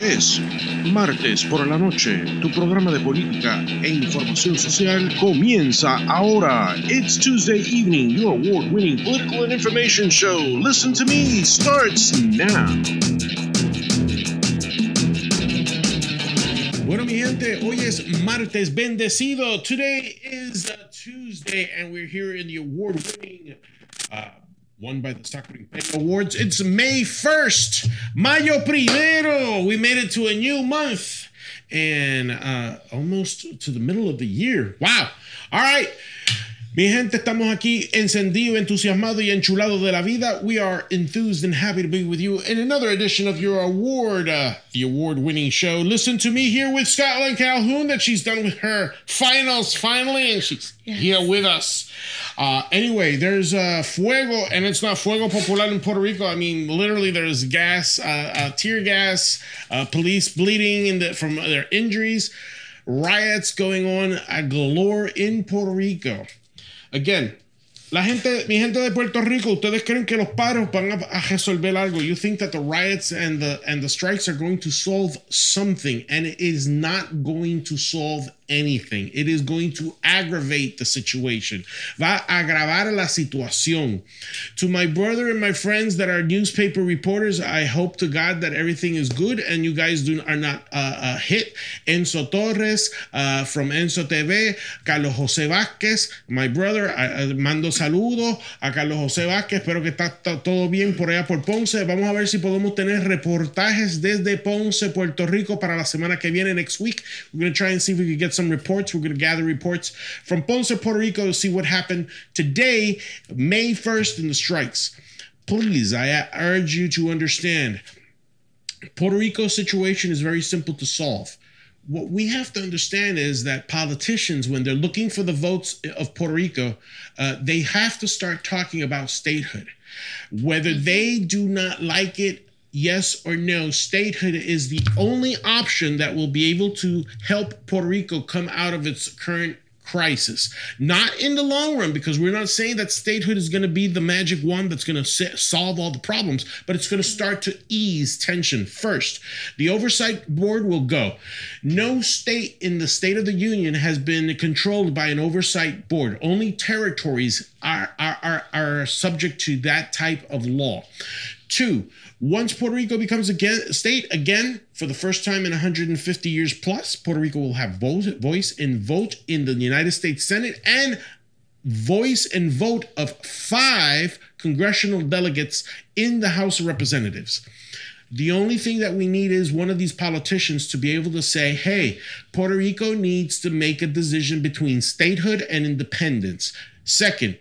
Es martes por la noche. Tu programa de política e información social comienza ahora. It's Tuesday evening. Your award-winning political and information show. Listen to me starts now. Bueno, mi gente, hoy es martes bendecido. Today is Tuesday, and we're here in the award-winning. Uh, won by the Stockman Awards. It's May 1st, Mayo Primero. We made it to a new month and uh, almost to the middle of the year. Wow. All right. Mi gente, estamos aquí encendido, entusiasmado y enchulado de la vida. We are enthused and happy to be with you in another edition of your award, uh, the award-winning show. Listen to me here with Scotland Calhoun that she's done with her finals finally, and she's yes. here with us. Uh, anyway, there's uh, fuego, and it's not fuego popular in Puerto Rico. I mean, literally, there's gas, uh, uh tear gas, uh, police bleeding in the, from their injuries, riots going on galore in Puerto Rico. Again, La gente, mi gente de Puerto Rico, ustedes creen que los paros van a, resolver algo. You think that the riots and the and the strikes are going to solve something, and it is not going to solve anything. It is going to aggravate the situation. Va a agravar la situación. To my brother and my friends that are newspaper reporters, I hope to God that everything is good and you guys do are not uh, uh, hit. Enzo Torres uh, from Enzo TV, Carlos José Vázquez, my brother, mando saludos a Carlos José Vázquez. Espero que está todo bien por allá por Ponce. Vamos a ver si podemos tener reportajes desde Ponce, Puerto Rico para la semana que viene, next week. We're going to try and see if we can get some reports. We're going to gather reports from Ponce, Puerto Rico to see what happened today, May 1st, in the strikes. Please, I urge you to understand Puerto Rico's situation is very simple to solve. What we have to understand is that politicians, when they're looking for the votes of Puerto Rico, uh, they have to start talking about statehood. Whether they do not like it yes or no, statehood is the only option that will be able to help Puerto Rico come out of its current crisis. Not in the long run, because we're not saying that statehood is going to be the magic wand that's going to solve all the problems, but it's going to start to ease tension first. The oversight board will go. No state in the State of the Union has been controlled by an oversight board. Only territories are, are, are, are subject to that type of law. Two, once Puerto Rico becomes a state again for the first time in 150 years plus, Puerto Rico will have vote, voice and vote in the United States Senate and voice and vote of five congressional delegates in the House of Representatives. The only thing that we need is one of these politicians to be able to say, hey, Puerto Rico needs to make a decision between statehood and independence. Second,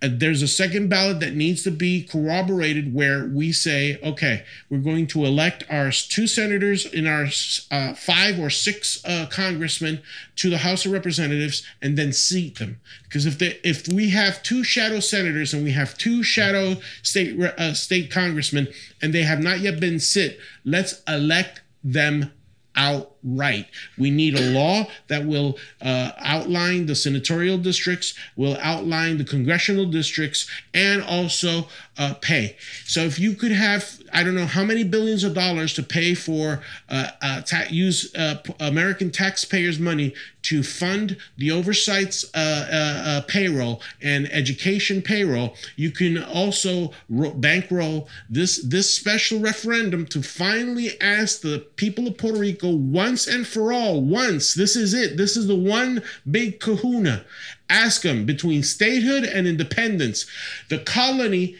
there's a second ballot that needs to be corroborated where we say, okay, we're going to elect our two senators in our uh, five or six uh, congressmen to the House of Representatives and then seat them. Because if they, if we have two shadow senators and we have two shadow state uh, state congressmen and they have not yet been sit, let's elect them outright. We need a law that will uh, outline the senatorial districts, will outline the congressional districts, and also uh, pay. So if you could have, I don't know how many billions of dollars to pay for, uh, uh ta- use uh, American taxpayers' money to fund the oversights uh, payroll and education payroll, you can also ro- bankroll this this special referendum to finally ask the people of Puerto Rico once and for all, once this is it. This is the one big kahuna. Ask them between statehood and independence. The colony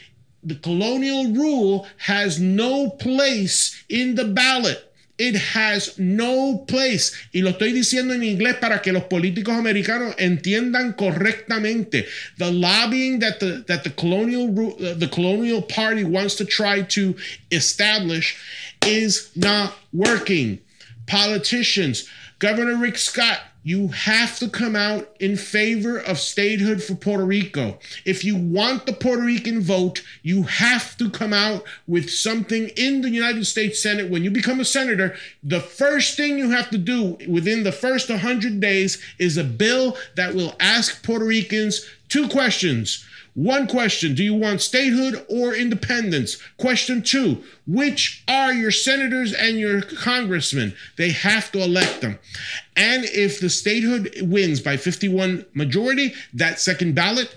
the colonial rule has no place in the ballot. It has no place. Y lo estoy diciendo en inglés para que los políticos americanos entiendan correctamente. The lobbying that the that the colonial uh, the colonial party wants to try to establish is not working. Politicians, Governor Rick Scott you have to come out in favor of statehood for Puerto Rico. If you want the Puerto Rican vote, you have to come out with something in the United States Senate. When you become a senator, the first thing you have to do within the first 100 days is a bill that will ask Puerto Ricans two questions. One question Do you want statehood or independence? Question two Which are your senators and your congressmen? They have to elect them. And if the statehood wins by 51 majority, that second ballot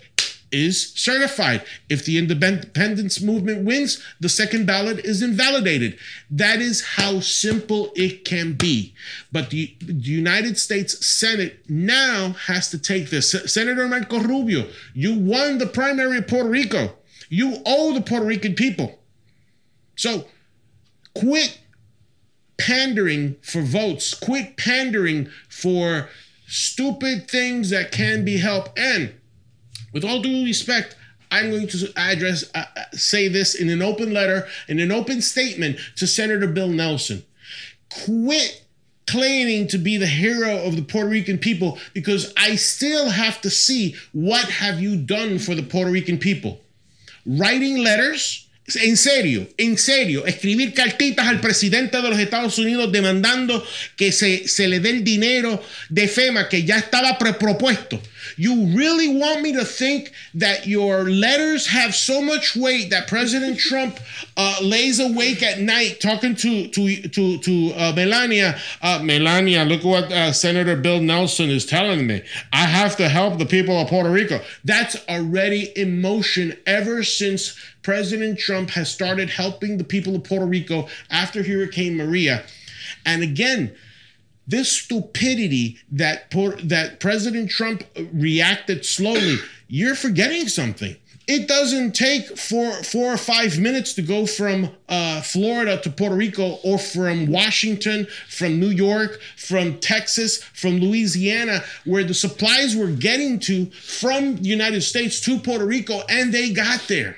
is certified. If the independence movement wins, the second ballot is invalidated. That is how simple it can be. But the, the United States Senate now has to take this. Senator Marco Rubio, you won the primary of Puerto Rico. You owe the Puerto Rican people. So quit pandering for votes, quit pandering for stupid things that can be helped. And with all due respect, I'm going to address, uh, uh, say this in an open letter, in an open statement to Senator Bill Nelson. Quit claiming to be the hero of the Puerto Rican people because I still have to see what have you done for the Puerto Rican people. Writing letters, en serio, en serio, escribir cartitas al presidente de los Estados Unidos demandando que se, se le dé el dinero de FEMA que ya estaba propuesto. You really want me to think that your letters have so much weight that President Trump uh, lays awake at night talking to to to to uh, Melania? Uh, Melania, look what uh, Senator Bill Nelson is telling me. I have to help the people of Puerto Rico. That's already in motion ever since President Trump has started helping the people of Puerto Rico after Hurricane Maria. And again, this stupidity that that President Trump reacted slowly, you're forgetting something. It doesn't take four four or five minutes to go from uh, Florida to Puerto Rico, or from Washington, from New York, from Texas, from Louisiana, where the supplies were getting to from the United States to Puerto Rico, and they got there.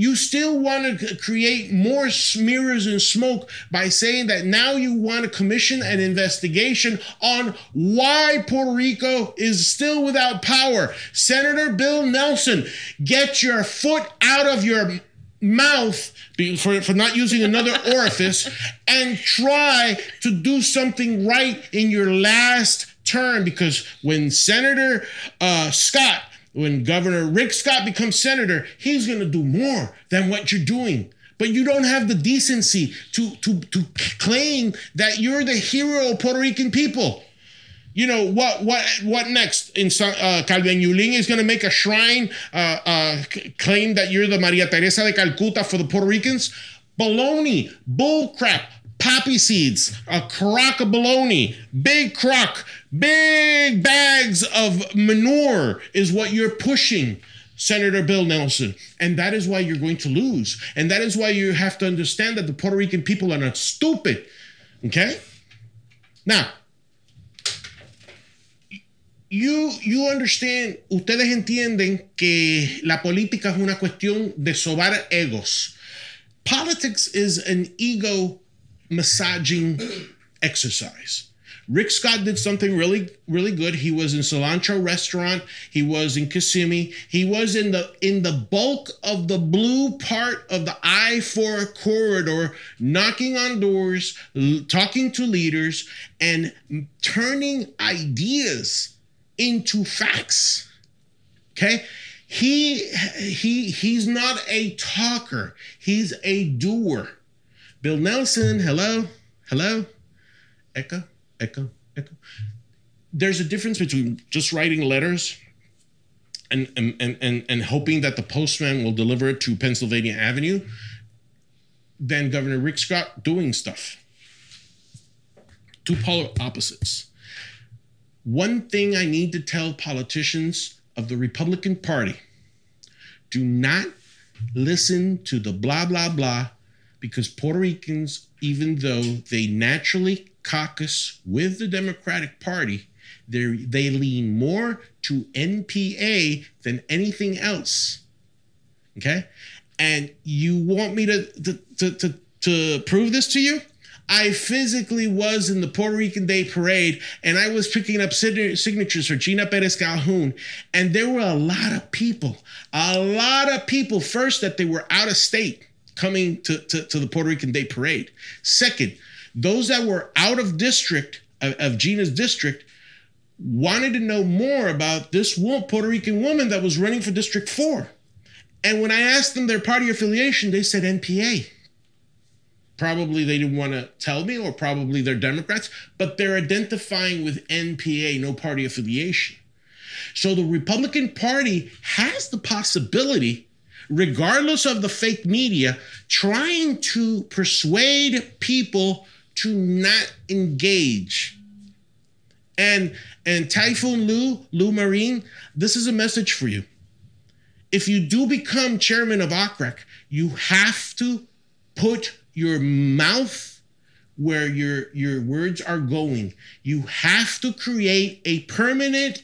You still want to create more smears and smoke by saying that now you want to commission an investigation on why Puerto Rico is still without power. Senator Bill Nelson, get your foot out of your mouth for, for not using another orifice and try to do something right in your last term because when Senator uh, Scott when Governor Rick Scott becomes senator, he's going to do more than what you're doing. But you don't have the decency to, to, to claim that you're the hero of Puerto Rican people. You know what? What? What next? In uh, Carmen Yulín is going to make a shrine, uh, uh, claim that you're the Maria Teresa de Calcuta for the Puerto Ricans. Baloney, bull crap poppy seeds, a crock of bologna, big crock, big bags of manure is what you're pushing. Senator Bill Nelson. And that is why you're going to lose. And that is why you have to understand that the Puerto Rican people are not stupid. Okay? Now, you, you understand, ustedes entienden que la política es una cuestión de sobar egos. Politics is an ego massaging exercise. Rick Scott did something really, really good. He was in Cilantro Restaurant. He was in Kissimmee. He was in the in the bulk of the blue part of the I-4 corridor, knocking on doors, talking to leaders, and turning ideas into facts. Okay? He he he's not a talker. He's a doer. Bill Nelson, hello, hello, echo, echo, echo. There's a difference between just writing letters and, and, and, and, and hoping that the postman will deliver it to Pennsylvania Avenue than Governor Rick Scott doing stuff. Two polar opposites. One thing I need to tell politicians of the Republican Party do not listen to the blah, blah, blah because Puerto Ricans, even though they naturally caucus with the Democratic Party, they they lean more to NPA than anything else. Okay, and you want me to to to to, to prove this to you? I physically was in the Puerto Rican Day Parade and I was picking up signatures for Gina Perez Calhoun. And there were a lot of people, a lot of people, first, that they were out of state coming to, to, to the Puerto Rican Day Parade. Second, those that were out of district, of, of Gina's district, wanted to know more about this Puerto Rican woman that was running for District 4. And when I asked them their party affiliation, they said NPA. Probably they didn't want to tell me, or probably they're Democrats, but they're identifying with NPA, no party affiliation. So the Republican Party has the possibility, regardless of the fake media, trying to persuade people to not engage. And and Typhoon Lou, Lou Marine, this is a message for you. If you do become chairman of OCREC, you have to put your mouth where your your words are going. You have to create a permanent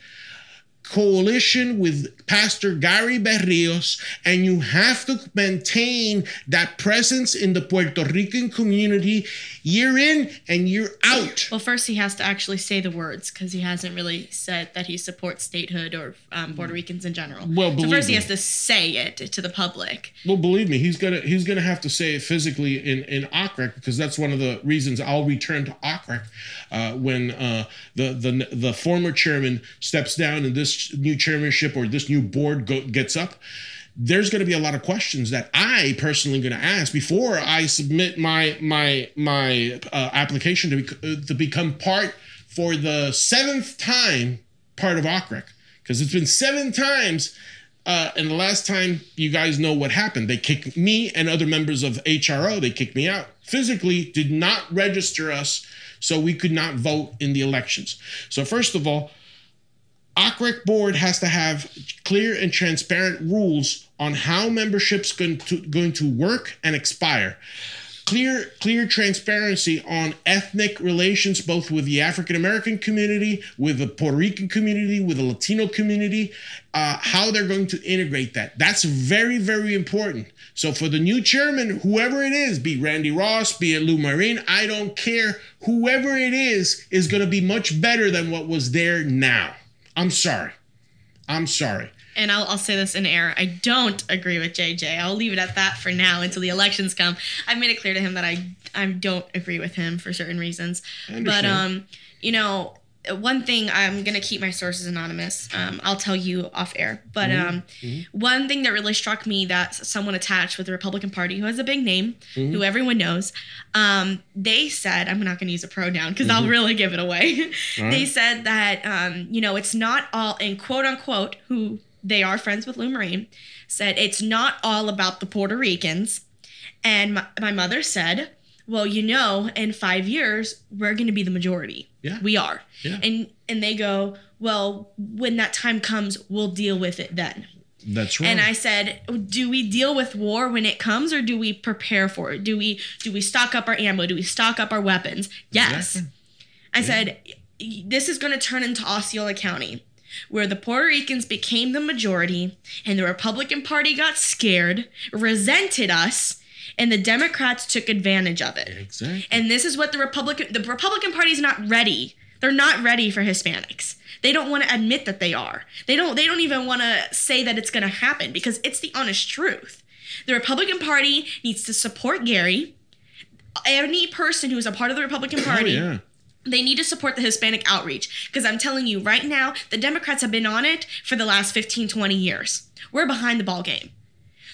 coalition with Pastor Gary Berrios, and you have to maintain that presence in the Puerto Rican community year in and year out. Well, first he has to actually say the words because he hasn't really said that he supports statehood or um, Puerto Ricans in general. Well, so first me. he has to say it to the public. Well, believe me, he's gonna he's gonna have to say it physically in in OCREC because that's one of the reasons I'll return to OCREC uh, when uh, the the the former chairman steps down and this new chairmanship or this new board go, gets up there's going to be a lot of questions that I personally going to ask before I submit my my my uh, application to be, to become part for the seventh time part of OCREC because it's been seven times. Uh, and the last time you guys know what happened, they kicked me and other members of HRO. They kicked me out physically, did not register us, so we could not vote in the elections. So first of all, OCREC board has to have clear and transparent rules on how membership's going to going to work and expire. Clear, clear transparency on ethnic relations, both with the African American community, with the Puerto Rican community, with the Latino community, uh, how they're going to integrate that. That's very, very important. So for the new chairman, whoever it is, be Randy Ross, be it Lou Marin, I don't care. Whoever it is, is going to be much better than what was there now. I'm sorry. I'm sorry. And I'll, I'll say this in air. I don't agree with JJ. I'll leave it at that for now until the elections come. I've made it clear to him that I I don't agree with him for certain reasons. But um, you know, one thing I'm gonna keep my sources anonymous. Um, I'll tell you off air. But mm-hmm. um, mm-hmm. one thing that really struck me that someone attached with the Republican Party, who has a big name, mm-hmm. who everyone knows, um, they said I'm not gonna use a pronoun because I'll mm-hmm. really give it away. Right. they said that um, you know it's not all in quote unquote who they are friends with Lou Marine Said it's not all about the Puerto Ricans, and my, my mother said well, you know, in five years, we're going to be the majority. Yeah. We are. Yeah. And, and they go, well, when that time comes, we'll deal with it then. That's right. And I said, do we deal with war when it comes or do we prepare for it? Do we do we stock up our ammo? Do we stock up our weapons? Yes. Exactly. I yeah. said this is going to turn into Osceola County where the Puerto Ricans became the majority and the Republican Party got scared, resented us, and the Democrats took advantage of it. Exactly. And this is what the Republican the Republican Party is not ready. They're not ready for Hispanics. They don't want to admit that they are. They don't they don't even want to say that it's going to happen because it's the honest truth. The Republican Party needs to support Gary. Any person who is a part of the Republican oh, Party oh, yeah they need to support the Hispanic outreach because I'm telling you right now, the Democrats have been on it for the last 15, 20 years. We're behind the ball game.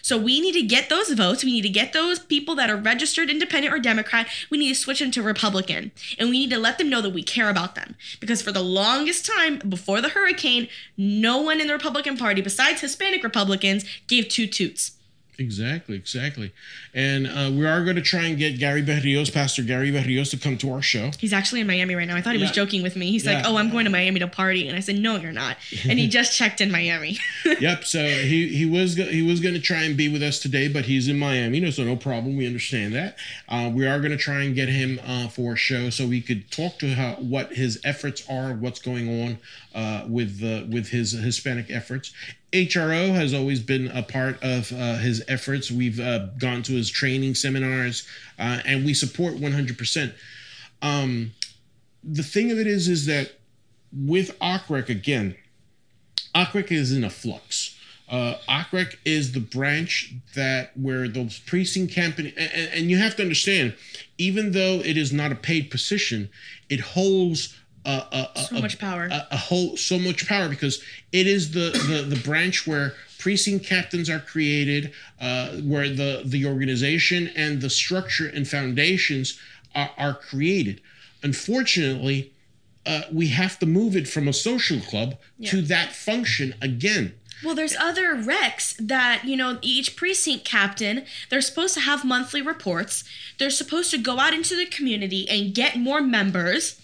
So we need to get those votes. We need to get those people that are registered independent or Democrat. We need to switch them to Republican. And we need to let them know that we care about them. Because for the longest time before the hurricane, no one in the Republican Party, besides Hispanic Republicans, gave two toots. Exactly, exactly. And uh, we are going to try and get Gary Berrios, Pastor Gary Berrios, to come to our show. He's actually in Miami right now. I thought he yeah. was joking with me. He's yeah. like, "Oh, I'm going to Miami to party," and I said, "No, you're not." And he just checked in Miami. yep. So he he was he was going to try and be with us today, but he's in Miami. No, so no problem. We understand that. Uh, we are going to try and get him uh, for a show so we could talk to how, what his efforts are, what's going on uh, with with his Hispanic efforts, HRO has always been a part of uh, his efforts. We've uh, gone to his training seminars, uh, and we support 100%. Um, the thing of it is, is that with OCREC again, OCREC is in a flux. Uh, is the branch that where those precinct campaign, and, and you have to understand, even though it is not a paid position, it holds a, a, a, So much power. a, a whole so much power because it is the the, the branch where precinct captains are created, uh, where the the organization and the structure and foundations are, are created. Unfortunately, uh, we have to move it from a social club to that function again. Well, there's other recs that, you know, each precinct captain, they're supposed to have monthly reports. They're supposed to go out into the community and get more members.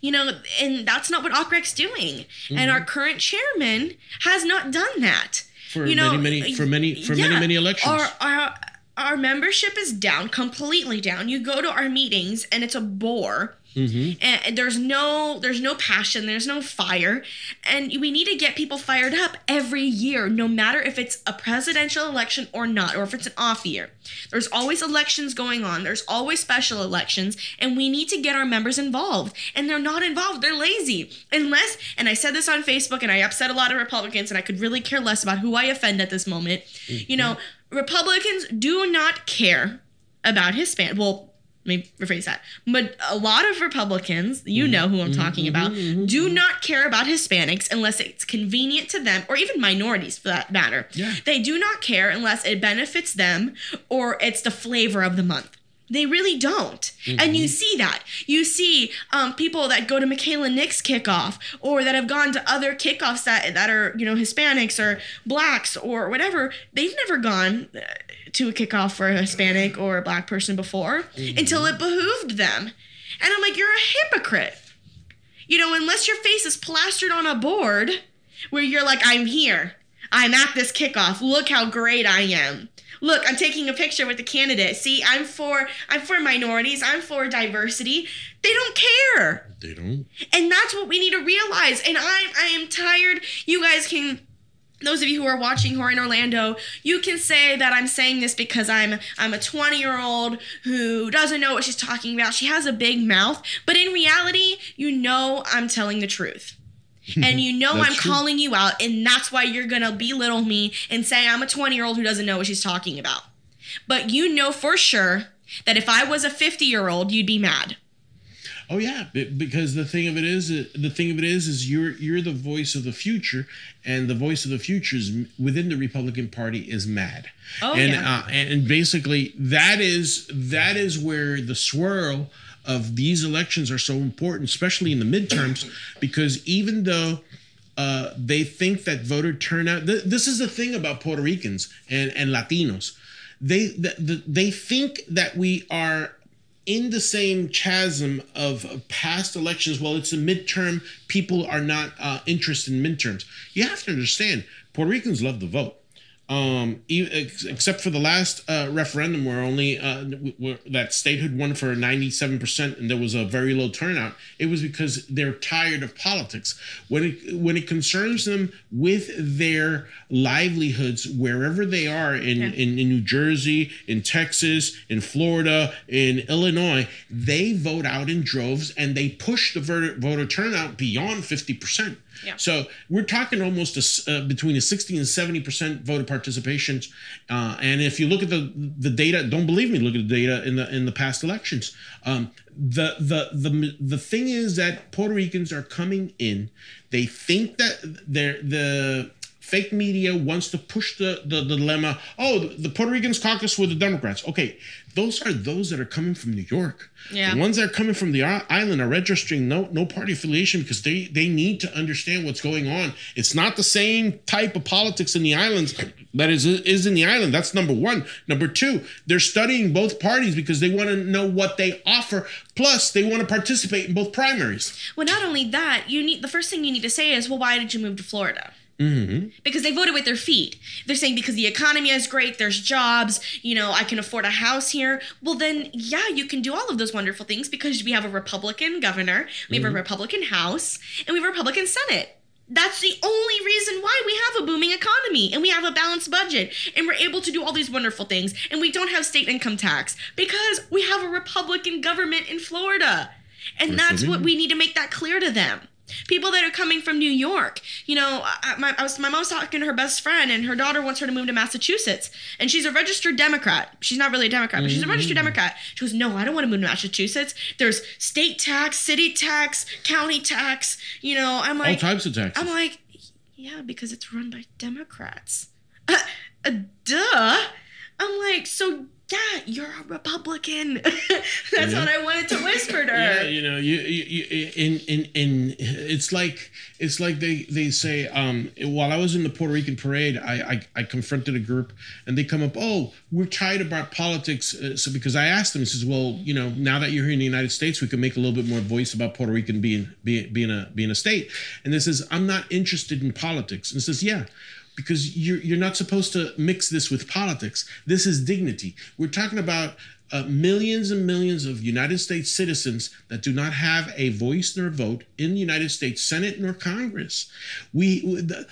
You know, and that's not what OCREC's doing. And our mm-hmm. current chairman has not done that. For you know, many, many- for many- for many, many elections. Our, our, our membership is down, completely down. You go to our meetings and it's a bore Mm-hmm. and there's no there's no passion there's no fire. And we need to get people fired up every year no matter if it's a presidential election or not or if it's an off year. There's always elections going on there's always special elections and we need to get our members involved. And they're not involved they're lazy. Unless and i said this on facebook and i upset a lot of republicans and i could really care less about who i offend at this moment. You know republicans do not care about Hispanic. Well, let me rephrase that. But a lot of Republicans, you know who I'm talking about, do not care about Hispanics unless it's convenient to them, or even minorities for that matter. Yeah. They do not care unless it benefits them or it's the flavor of the month. They really don't. And you see that. You see um, people that go to Michaela Nick's kickoff or that have gone to other kickoffs that, that are, you know, Hispanics or blacks or whatever. They've never gone uh, to a kickoff for a Hispanic or a black person before mm-hmm. until it behooved them. And I'm like, you're a hypocrite. You know, unless your face is plastered on a board where you're like, I'm here. I'm at this kickoff. Look how great I am. Look, I'm taking a picture with the candidate. See, I'm for I'm for minorities. I'm for diversity. They don't care. They don't. And that's what we need to realize. And I I am tired. You guys can those of you who are watching Horror in Orlando, you can say that I'm saying this because I'm I'm a 20 year old who doesn't know what she's talking about. She has a big mouth, but in reality, you know I'm telling the truth. And you know I'm true. calling you out, and that's why you're gonna belittle me and say I'm a 20 year old who doesn't know what she's talking about. But you know for sure that if I was a 50 year old, you'd be mad. Oh yeah, because the thing of it is, uh, the thing of it is, is you're you're the voice of the future, and the voice of the future is within the Republican Party is mad. Oh, and yeah. uh, and and basically that is that is where the swirl of these elections are so important, especially in the midterms, because even though uh, they think that voter turnout. Th- this is the thing about Puerto Ricans and, and Latinos. They th- th- they think that we are in the same chasm of past elections. Well, it's a midterm. People are not uh, interested in midterms. You have to understand, Puerto Ricans love to vote. Um, e- except for the last uh, referendum, where only uh, where that statehood won for ninety-seven percent, and there was a very low turnout. It was because they're tired of politics. When it when it concerns them with their livelihoods, wherever they are in, Yeah. in, in New Jersey, in Texas, in Florida, in Illinois, they vote out in droves and they push the voter, voter turnout beyond fifty percent. Yeah. So we're talking almost a uh, between a 60 and 70 percent voter participation. Uh, and if you look at the the data, don't believe me, look at the data in the in the past elections. Um, the the the the thing is that Puerto Ricans are coming in. They think that they're the fake media wants to push the, the, the dilemma oh the puerto ricans caucus with the democrats okay those are those that are coming from new york. Yeah. the ones that are coming from the island are registering no no party affiliation because they they need to understand what's going on. It's not the same type of politics in the islands that is is in the island. That's number one. Number two they're studying both parties because they want to know what they offer. Plus they want to participate in both primaries. Well, not only that, you need the first thing you need to say is, well, why did you move to Florida? Mm-hmm. Because they voted with their feet. They're saying because the economy is great, there's jobs, you know, I can afford a house here. Well, then, yeah, you can do all of those wonderful things because we have a Republican governor, we have a Republican House, and we have a Republican Senate. That's the only reason why we have a booming economy and we have a balanced budget and we're able to do all these wonderful things and we don't have state income tax because we have a Republican government in Florida. And that's what we need to make that clear to them. People that are coming from New York. You know, I, my, I was, my mom's talking to her best friend, and her daughter wants her to move to Massachusetts. And she's a registered Democrat. She's not really a Democrat, but she's a registered Democrat. She goes, No, I don't want to move to Massachusetts. There's state tax, city tax, county tax. You know, I'm like, All types of taxes. I'm like, yeah, because it's run by Democrats. Uh, uh, duh. I'm like, so yeah, you're a Republican. That's Yeah. what I wanted to whisper to her. yeah, you know, you, you, you in in in it's like it's like they they say um while I was in the Puerto Rican parade, I I, I confronted a group and they come up, "Oh, we're tired about politics." Uh, so because I asked them, he says, "Well, you know, now that you're here in the United States, we can make a little bit more voice about Puerto Rican being being being a being a state." And this says, "I'm not interested in politics." And says, "Yeah, because you're you're not supposed to mix this with politics. This is dignity. We're talking about uh, millions and millions of United States citizens that do not have a voice nor vote in the United States Senate nor Congress. We the,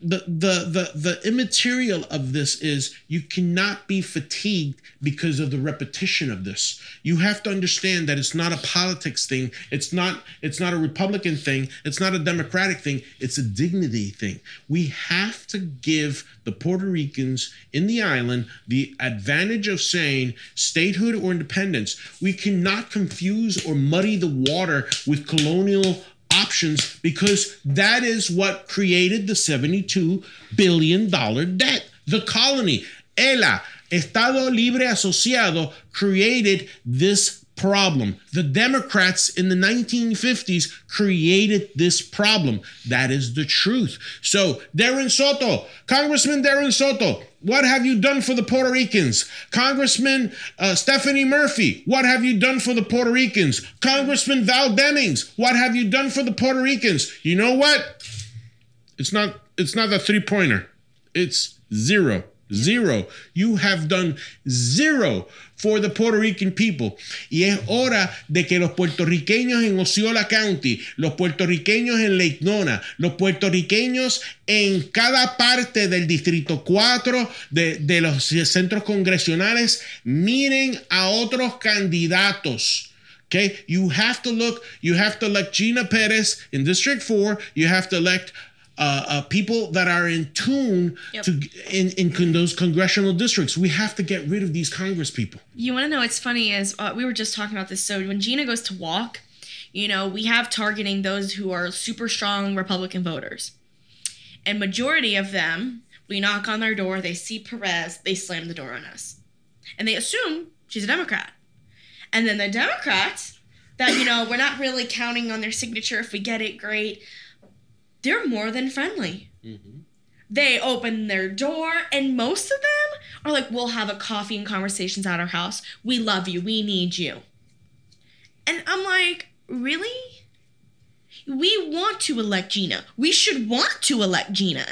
the the the the immaterial of this is you cannot be fatigued because of the repetition of this. You have to understand that it's not a politics thing. It's not it's not a republican thing. It's not a democratic thing. It's a dignity thing. We have to give the puerto ricans in the island the advantage of saying statehood or independence. We cannot confuse or muddy the water with colonial options because that is what created the 72 billion dollar debt. The colony, ELA, Estado Libre Asociado, created this problem. The Democrats in the 1950s created this problem. That is the truth. So, Darren Soto, Congressman Darren Soto, what have you done for the Puerto Ricans? Congressman uh, Stephanie Murphy, what have you done for the Puerto Ricans? Congressman Val Demings, what have you done for the Puerto Ricans? You know what? It's not it's not a three pointer. It's zero. Zero. You have done zero for the Puerto Rican people. Y es hora de que los puertorriqueños en Osceola County, los puertorriqueños en Lake Nona, los puertorriqueños en cada parte del Distrito 4 de, de los centros congresionales miren a otros candidatos. Okay, you have to look, you have to elect Gina Perez in District 4, you have to elect uh, uh, people that are in tune Yep. to in, in con- those congressional districts. We have to get rid of these Congress people. You want to know what's funny is uh, we were just talking about this. So when Gina goes to walk, you know, we have targeting those who are super strong Republican voters. And majority of them, we knock on their door, they see Perez, they slam the door on us. And they assume she's a Democrat. And then the Democrats that, you know, we're not really counting on their signature. If we get it, great. They're more than friendly. Mm-hmm. They open their door, and most of them are like, We'll have a coffee and conversations at our house. We love you. We need you. And I'm like, Really? We want to elect Gina. We should want to elect Gina.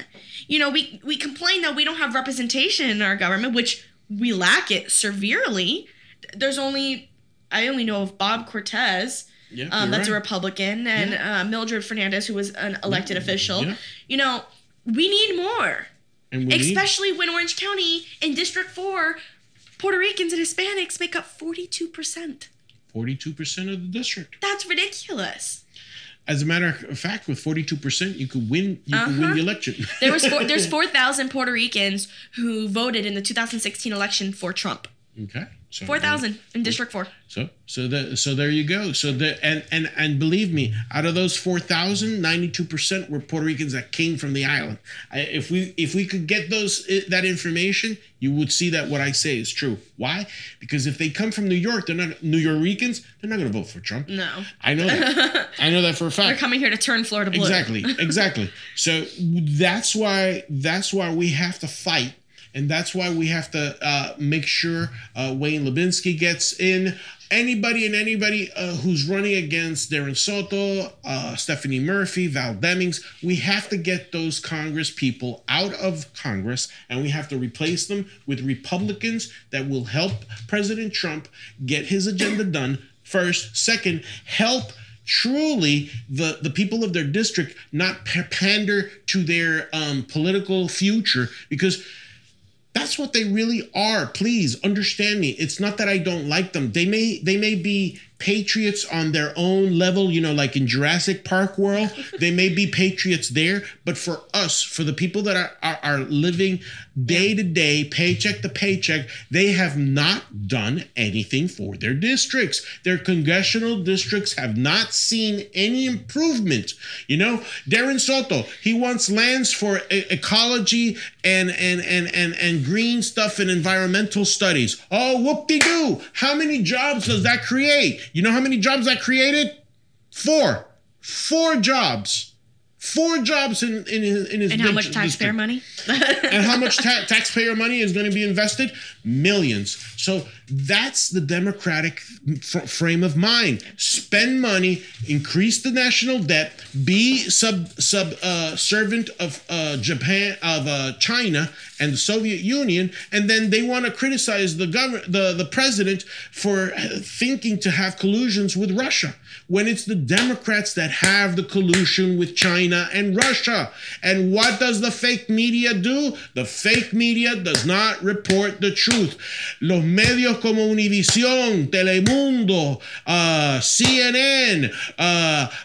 You know, we, we complain that we don't have representation in our government, which we lack it severely. There's only, I only know of Bob Cortes, Yeah, um, that's a. Republican, and uh, Mildred Fernandez, who was an elected official. yeah. You know, we need more, and we need, especially when Orange County in District 4, Puerto Ricans and Hispanics make up 42%. 42% of the district. That's ridiculous. As a matter of fact, with 42%, you could win you could win Uh-huh. the election. There was four, there's 4,000 Puerto Ricans who voted in the 2016 election for Trump. Okay. So 4,000 in District 4. So so the so there you go. So the and and and believe me, out of those 4,000, 92% were Puerto Ricans that came from the island. I, if we if we could get those that information, you would see that what I say is true. Why? Because if they come from New York, they're not New Yorkers, they're not going to vote for Trump. No. I know that. I know that for a fact. They're coming here to turn Florida blue. Exactly, exactly. So that's why that's why we have to fight, and that's why we have to uh, make sure uh, Wayne Liebnitzky gets in. Anybody and anybody uh, who's running against Darren Soto, uh, Stephanie Murphy, Val Demings, we have to get those Congress people out of Congress, and we have to replace them with Republicans that will help President Trump get his agenda done. First, second, help truly the the people of their district not pander to their um, political future because that's what they really are. Please understand me. It's not that i don't like them. They may they may be patriots on their own level, you know, like in Jurassic Park world, they may be patriots there, but for us, for the people that are, are, are living day to day, paycheck to paycheck, they have not done anything for their districts. Their congressional districts have not seen any improvement. You know, Darren Soto, he wants lands for e- ecology and and and and and green stuff and environmental studies. Oh, whoop de doo! How many jobs does that create? You know how many jobs that created? Four, four jobs. Four jobs in in his in his And how much district- taxpayer money? and how much ta- taxpayer money is going to be invested? Millions. So that's the democratic f- frame of mind. Spend money, increase the national debt, be sub sub uh, servant of uh, Japan of uh, China and the Soviet Union, and then they want to criticize the government, the the president for thinking to have collusions with Russia when it's the Democrats that have the collusion with China and Russia. And what does the fake media do? The fake media does not report the truth. Los medios como Univision, Telemundo, uh, CNN,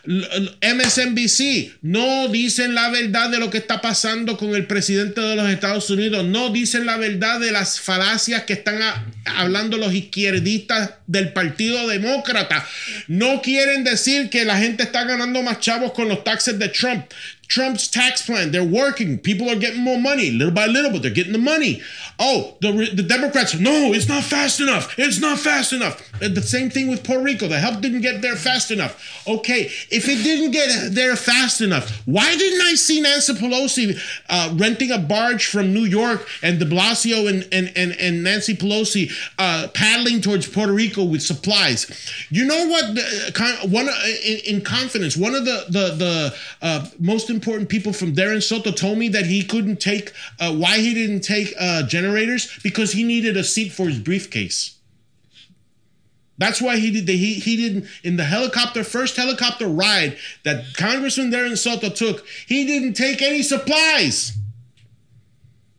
l- MSNBC no dicen la verdad de lo que está pasando con el presidente de los Estados Unidos. No dicen la verdad de las falacias que están hablando los izquierdistas del Partido Demócrata. No quieren decir que la gente está ganando más chavos con los taxes de Trump. Trump's tax plan, they're working. People are getting more money little by little, but they're getting the money. Oh, the, the Democrats, no, it's not fast enough. It's not fast enough. The same thing with Puerto Rico. The help didn't get there fast enough. Okay, if it didn't get there fast enough, why didn't I see Nancy Pelosi uh, renting a barge from New York and de Blasio and, and, and, and Nancy Pelosi uh, paddling towards Puerto Rico with supplies? You know what? The, one uh, in, in confidence, one of the the the uh, most important people from Darren Soto told me that he couldn't take uh, why he didn't take uh, generators because he needed a seat for his briefcase. That's why he did. The, he he didn't in the helicopter first helicopter ride that Congressman Darren Soto took. He didn't take any supplies.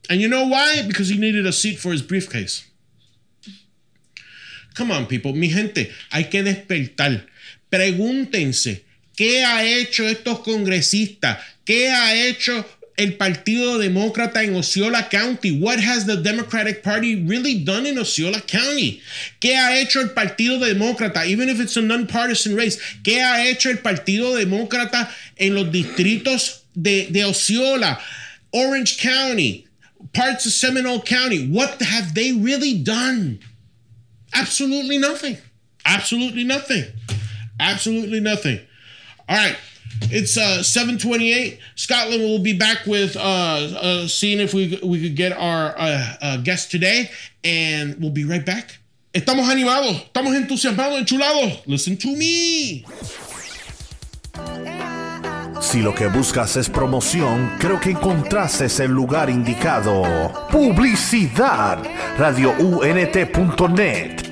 And you know why? Because he needed a seat for his briefcase. Come on, people. Mi gente, hay que despertar. Pregúntense, ¿qué ha hecho estos congresistas? ¿Qué ha hecho el Partido Demócrata en Osceola County? What has the Democratic Party really done in Osceola County? ¿Qué ha hecho el Partido Demócrata? Even if it's a nonpartisan race, ¿qué ha hecho el Partido Demócrata en los distritos de, de Osceola, Orange County, parts of Seminole County? What have they really done? Absolutely nothing. Absolutely nothing. Absolutely nothing. All right. It's uh 728. Scotland will be back with uh, uh seeing if we we could get our uh, uh guest today and we'll be right back. Estamos animados, estamos entusiasmados, enchulados. Listen to me. Si lo que buscas es promoción, creo que encontraste el lugar indicado. Publicidad. RadioUNT.net.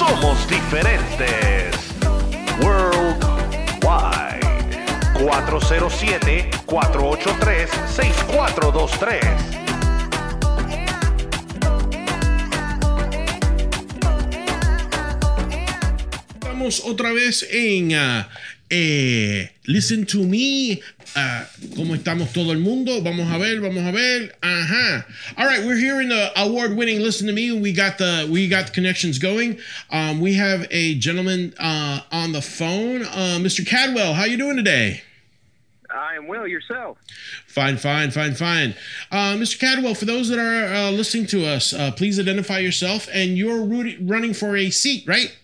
Somos diferentes. Worldwide. 407-483-6423. Estamos otra vez en uh, eh, Listen to Me. Uh, ¿Cómo estamos todo el mundo? Vamos a ver, vamos a ver. Ajá. All right, we're here in the award-winning Listen to Me. We got the we got the connections going. Um, we have a gentleman uh, on the phone, uh, Mr. Caldwell. How you doing today? I am well. Yourself? Fine, fine, fine, fine. Uh, Mr. Caldwell, for those that are uh, listening to us, uh, please identify yourself. And you're rooting, running for a seat, right?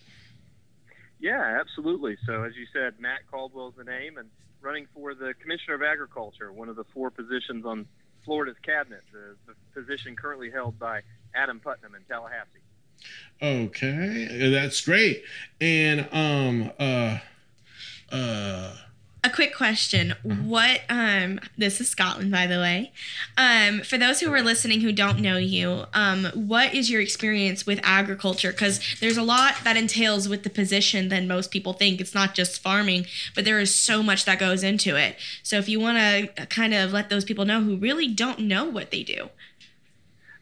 Yeah, absolutely. So, as you said, Matt Caldwell's the name, and running for the Commissioner of Agriculture, one of the four positions on Florida's cabinet, the, the position currently held by Adam Putnam in Tallahassee. Okay, that's great. And um, uh, Uh, a quick question. What um this is scotland by the way. Um for those who are listening who don't know you um what is your experience with agriculture? Because there's a lot that entails with the position than most people think. It's not just farming but there is so much that goes into it. So if you want to kind of let those people know who really don't know what they do.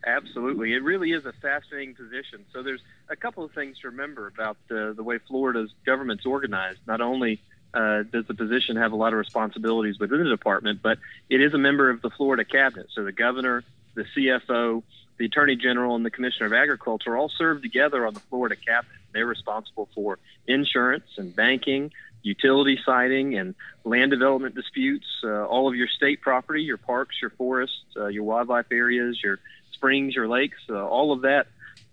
Absolutely. It really is a fascinating position. So there's a couple of things to remember about the, the way Florida's government's organized. Not only uh, does the position have a lot of responsibilities within the department, but it is a member of the Florida cabinet. So the governor, the CFO, the attorney general, and the commissioner of agriculture all serve together on the Florida cabinet. They're responsible for insurance and banking, utility siting, and land development disputes. Uh, all of your state property, your parks, your forests, uh, your wildlife areas, your springs, your lakes, uh, all of that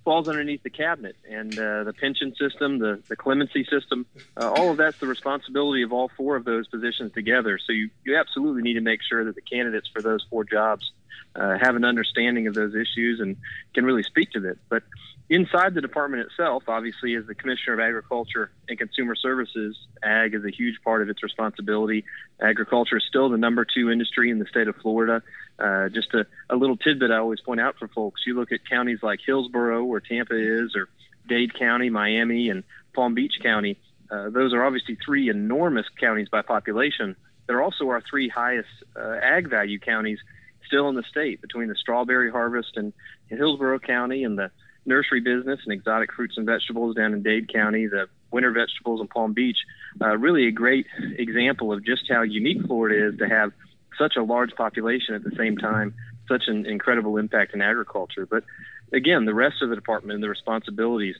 falls underneath the cabinet. And uh, the pension system, the, the clemency system, uh, all of that's the responsibility of all four of those positions together. So you, you absolutely need to make sure that the candidates for those four jobs uh, have an understanding of those issues and can really speak to it. But inside the department itself, obviously, as the Commissioner of Agriculture and Consumer Services, ag is a huge part of its responsibility. Agriculture is still the number two industry in the state of Florida. Uh, just a, a little tidbit I always point out for folks. You look at counties like Hillsborough, where Tampa is, or Dade County, Miami, and Palm Beach County. Uh, those are obviously three enormous counties by population. They're also our three highest uh, ag value counties still in the state between the strawberry harvest in, in Hillsborough County and the nursery business and exotic fruits and vegetables down in Dade County, the winter vegetables in Palm Beach. Uh, really a great example of just how unique Florida is to have such a large population at the same time, such an incredible impact in agriculture. But again, the rest of the department and the responsibilities,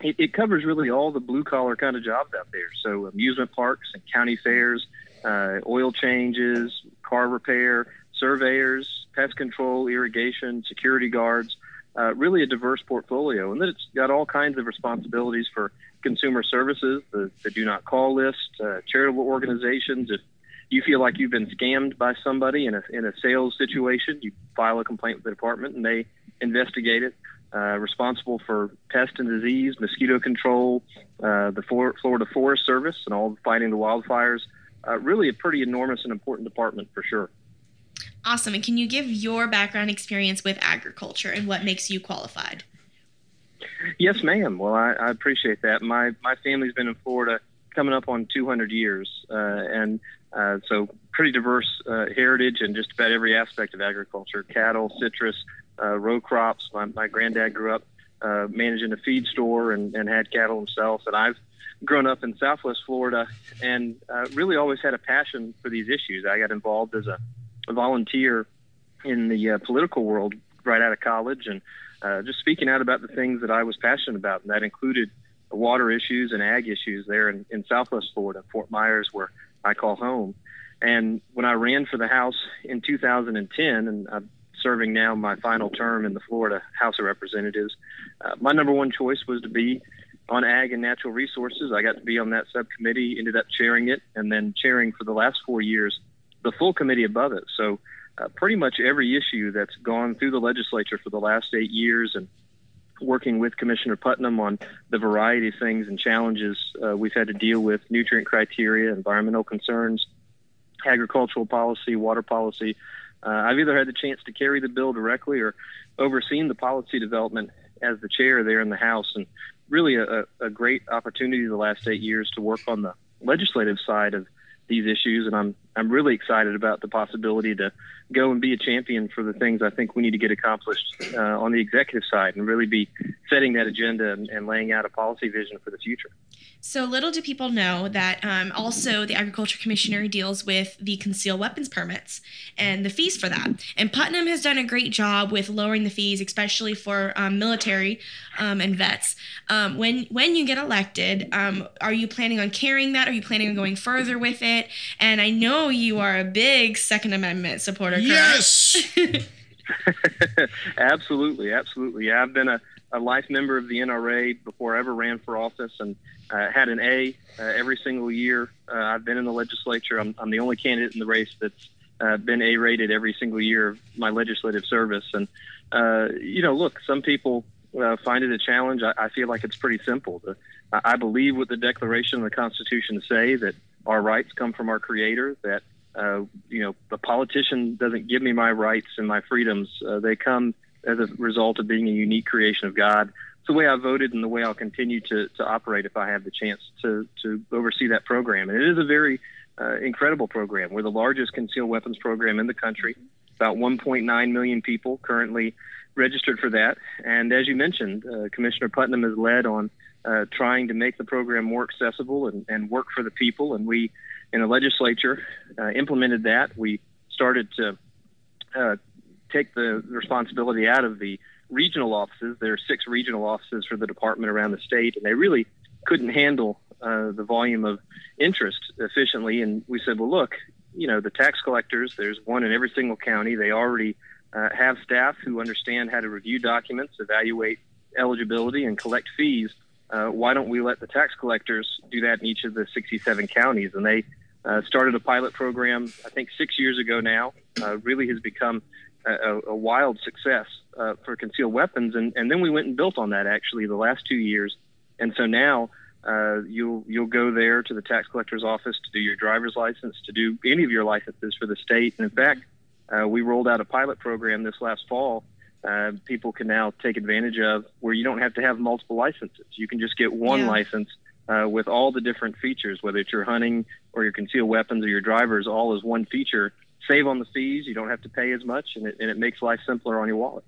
it, it covers really all the blue collar kind of jobs out there. So amusement parks and county fairs, uh, oil changes, car repair, surveyors, pest control, irrigation, security guards. Uh, really a diverse portfolio, and then it's got all kinds of responsibilities for consumer services, the, the do not call list, uh, charitable organizations. If you feel like you've been scammed by somebody in a in a sales situation, you file a complaint with the department, and they investigate it. Uh, responsible for pest and disease, mosquito control, uh, the Florida Forest Service, and all fighting the wildfires. Uh, really, a pretty enormous and important department for sure. Awesome. And can you give your background experience with agriculture and what makes you qualified? Yes, ma'am. Well, I, I appreciate that. My my family's been in Florida coming up on 200 years, uh, and uh, so pretty diverse uh, heritage in just about every aspect of agriculture: cattle, citrus, uh, row crops. My, my granddad grew up uh, managing a feed store and, and had cattle himself, and I've grown up in Southwest Florida and uh, really always had a passion for these issues. I got involved as a a volunteer in the political world right out of college and just speaking out about the things that I was passionate about, and that included water issues and ag issues there in, in Southwest Florida, Fort Myers, where I call home. And when I ran for the House in 2010, and I'm serving now my final term in the Florida House of Representatives, uh, my number one choice was to be on ag and natural resources. I got to be on that subcommittee, ended up chairing it, and then chairing for the last four years the full committee above it. So, uh, pretty much every issue that's gone through the legislature for the last eight years and working with Commissioner Putnam on the variety of things and challenges uh, we've had to deal with nutrient criteria, environmental concerns, agricultural policy, water policy. Uh, I've either had the chance to carry the bill directly or overseen the policy development as the chair there in the House, and really a, a great opportunity the last eight years to work on the legislative side of these issues, and I'm I'm really excited about the possibility to go and be a champion for the things I think we need to get accomplished uh, on the executive side, and really be setting that agenda and, and laying out a policy vision for the future. So little do people know that um, also the Agriculture Commissioner deals with the concealed weapons permits and the fees for that. And Putnam has done a great job with lowering the fees, especially for um, military um, and vets. Um, when when you get elected, um, are you planning on carrying that? Are you planning on going further with it? And I know you are a big Second Amendment supporter. Correct? Yes. absolutely, absolutely. Yeah, I've been a, a life member of the NRA before I ever ran for office, and uh, had an A uh, every single year. Uh, I've been in the legislature. I'm, I'm the only candidate in the race that's uh, been A rated every single year of my legislative service. And, uh, you know, look, some people uh, find it a challenge. I, I feel like it's pretty simple. The, I believe what the Declaration and the Constitution say that our rights come from our Creator. That uh, you know, the politician doesn't give me my rights and my freedoms. Uh, they come as a result of being a unique creation of God. It's the way I voted and the way I'll continue to, to operate if I have the chance to, to oversee that program. And it is a very uh, incredible program. We're the largest concealed weapons program in the country. About 1.9 million people currently registered for that. And as you mentioned, uh, Commissioner Putnam has led on uh, trying to make the program more accessible and, and work for the people. And we in the legislature uh, implemented that. We started to uh, take the responsibility out of the regional offices. There are six regional offices for the department around the state, and they really couldn't handle uh, the volume of interest efficiently. And we said, well, look, you know, the tax collectors, there's one in every single county. They already uh, have staff who understand how to review documents, evaluate eligibility, and collect fees. Uh, why don't we let the tax collectors do that in each of the 67 counties? And they uh, started a pilot program, I think, six years ago now. Uh, really has become a, a wild success uh, for concealed weapons, and, and then we went and built on that actually the last two years. And so now uh, you'll you'll go there to the tax collector's office to do your driver's license, to do any of your licenses for the state. And in fact, we rolled out a pilot program this last fall. Uh, people can now take advantage of where you don't have to have multiple licenses. You can just get one Yeah. license uh, with all the different features, whether it's your hunting or your concealed weapons or your drivers, all as one feature. Save on the fees. You don't have to pay as much, and it, and it makes life simpler on your wallet.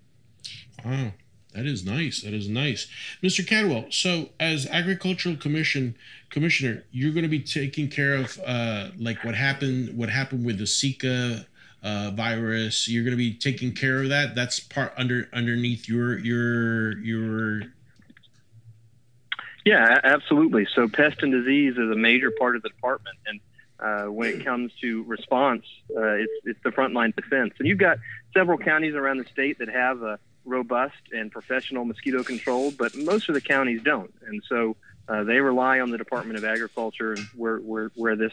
Wow, that is nice. That is nice, Mr. Caldwell. So, as agricultural commission commissioner, you're going to be taking care of uh, like what happened what happened with the Zika uh, virus. You're going to be taking care of that. That's part under underneath your your your. Yeah, absolutely. So pest and disease is a major part of the department, and uh, when it comes to response, uh, it's it's the frontline defense. And you've got several counties around the state that have a robust and professional mosquito control, but most of the counties don't, and so uh, they rely on the Department of Agriculture, where where where this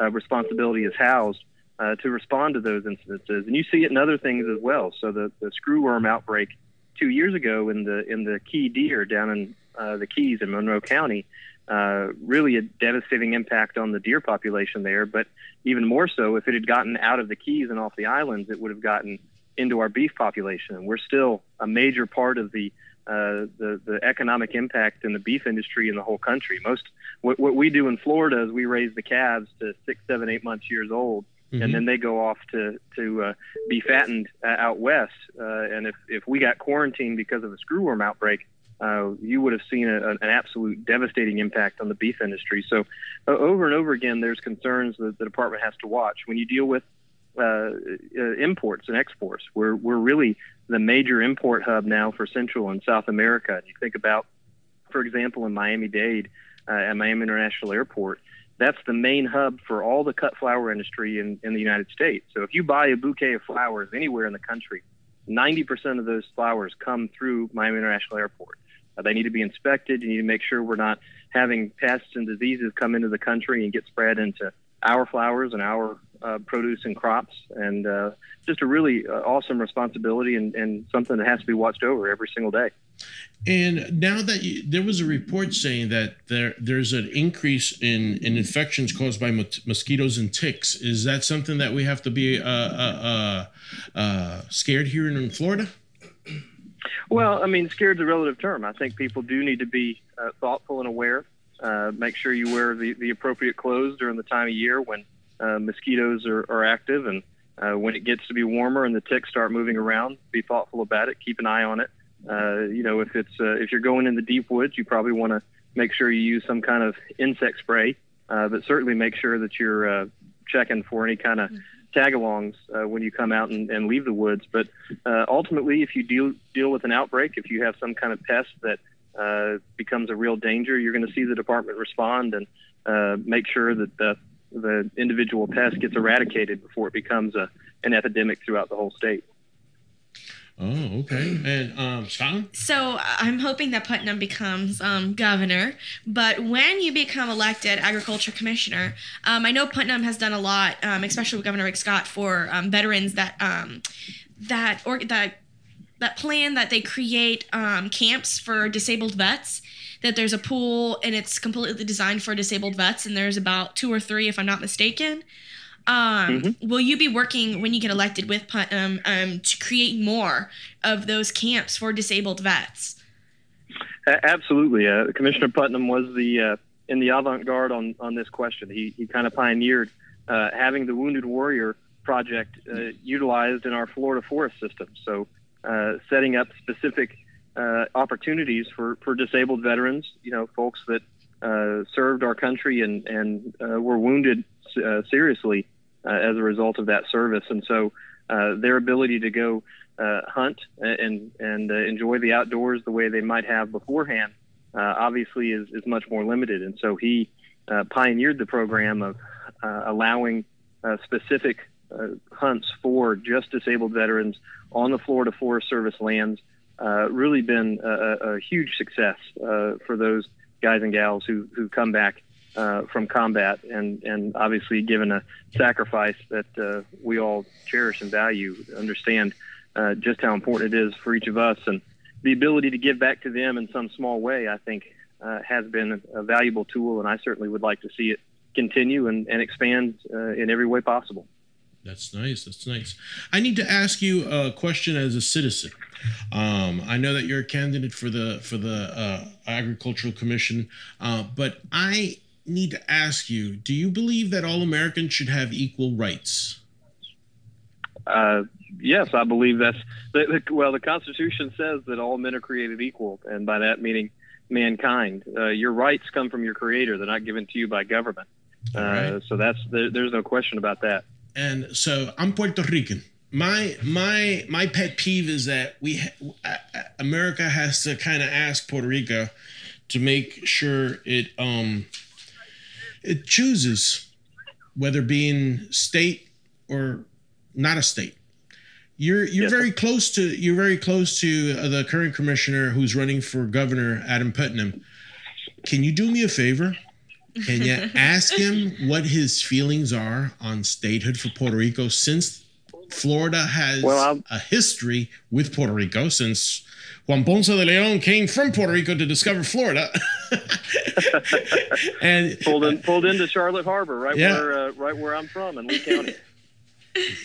uh, responsibility is housed. Uh, to respond to those incidences, and you see it in other things as well. So the, the screwworm outbreak two years ago in the in the key deer down in uh, the Keys in Monroe County, uh, really a devastating impact on the deer population there. But even more so, if it had gotten out of the Keys and off the islands, it would have gotten into our beef population. And we're still a major part of the uh, the, the economic impact in the beef industry in the whole country. Most what, what we do in Florida is we raise the calves to six, seven, eight months years old, and then they go off to to uh, be fattened uh, out west. Uh, and if if we got quarantined because of a screwworm outbreak, uh, you would have seen a, an absolute devastating impact on the beef industry. So, uh, over and over again, there's concerns that the department has to watch when you deal with uh, uh, imports and exports. We're we're really the major import hub now for Central and South America. And you think about, for example, in Miami-Dade uh, at Miami International Airport, that's the main hub for all the cut flower industry in, in the United States. So if you buy a bouquet of flowers anywhere in the country, 90% of those flowers come through Miami International Airport. Uh, they need to be inspected. You need to make sure we're not having pests and diseases come into the country and get spread into our flowers and our uh, produce and crops. And uh, just a really uh, awesome responsibility and, and something that has to be watched over every single day. And now that you, there was a report saying that there there's an increase in, in infections caused by mos- mosquitoes and ticks, is that something that we have to be uh, uh, uh, scared here in Florida? Well, I mean, scared's a relative term. I think people do need to be uh, thoughtful and aware. Uh, make sure you wear the, the appropriate clothes during the time of year when uh, mosquitoes are, are active, and uh, when it gets to be warmer and the ticks start moving around, be thoughtful about it. Keep an eye on it. Uh, you know, if it's uh, if you're going in the deep woods, you probably want to make sure you use some kind of insect spray, uh, but certainly make sure that you're uh, checking for any kind of tag-alongs uh, when you come out and, and leave the woods. But uh, ultimately, if you deal deal with an outbreak, if you have some kind of pest that uh, becomes a real danger, you're going to see the department respond and uh, make sure that the the individual pest gets eradicated before it becomes a an epidemic throughout the whole state. Oh, okay. And um, Scotland? So I'm hoping that Putnam becomes um, governor. But when you become elected agriculture commissioner, um, I know Putnam has done a lot, um, especially with Governor Rick Scott, for um, veterans that um, that or that that plan that they create um, camps for disabled vets. That there's a pool and it's completely designed for disabled vets, and there's about two or three, if I'm not mistaken. Um, Mm-hmm. Will you be working when you get elected with Putnam um, to create more of those camps for disabled vets? Absolutely. Uh, Commissioner Putnam was the uh, in the avant-garde on, on this question. He, he kind of pioneered uh, having the Wounded Warrior project uh, utilized in our Florida forest system. So uh, setting up specific uh, opportunities for, for disabled veterans, you know, folks that uh, served our country and, and uh, were wounded uh, seriously uh, as a result of that service. And so uh, their ability to go hunt and and enjoy the outdoors the way they might have beforehand, obviously is, is much more limited. And so he pioneered the program of allowing specific hunts for just disabled veterans on the Florida Forest Service lands. Uh, really been a, a huge success uh, for those guys and gals who, who come back uh, from combat and, and obviously given a sacrifice that uh, we all cherish and value, understand uh, just how important it is for each of us. And the ability to give back to them in some small way, I think, uh, has been a valuable tool. And I certainly would like to see it continue and, and expand in every way possible. That's nice. That's nice. I need to ask you a question as a citizen. Um, I know that you're a candidate for the for the uh, agricultural commission, uh, but I need to ask you: Do you believe that all Americans should have equal rights? Uh, yes, I believe that's the, the, well. The Constitution says that all men are created equal, and by that meaning mankind. Uh, your rights come from your Creator; they're not given to you by government. Uh, Right. So that's there, there's no question about that. And so I'm Puerto Rican. My my my pet peeve is that we ha- America has to kind of ask Puerto Rico to make sure it um it chooses whether being state or not a state. You're you're Yes. very close to you're very close to uh, the current commissioner who's running for governor, Adam Putnam. Can you do me a favor? Can you ask him what his feelings are on statehood for Puerto Rico since Florida has Well, a history with Puerto Rico since Juan Ponce de Leon came from Puerto Rico to discover Florida. and Pulled in, pulled into Charlotte Harbor, right Yeah. where uh, right where I'm from in Lee County.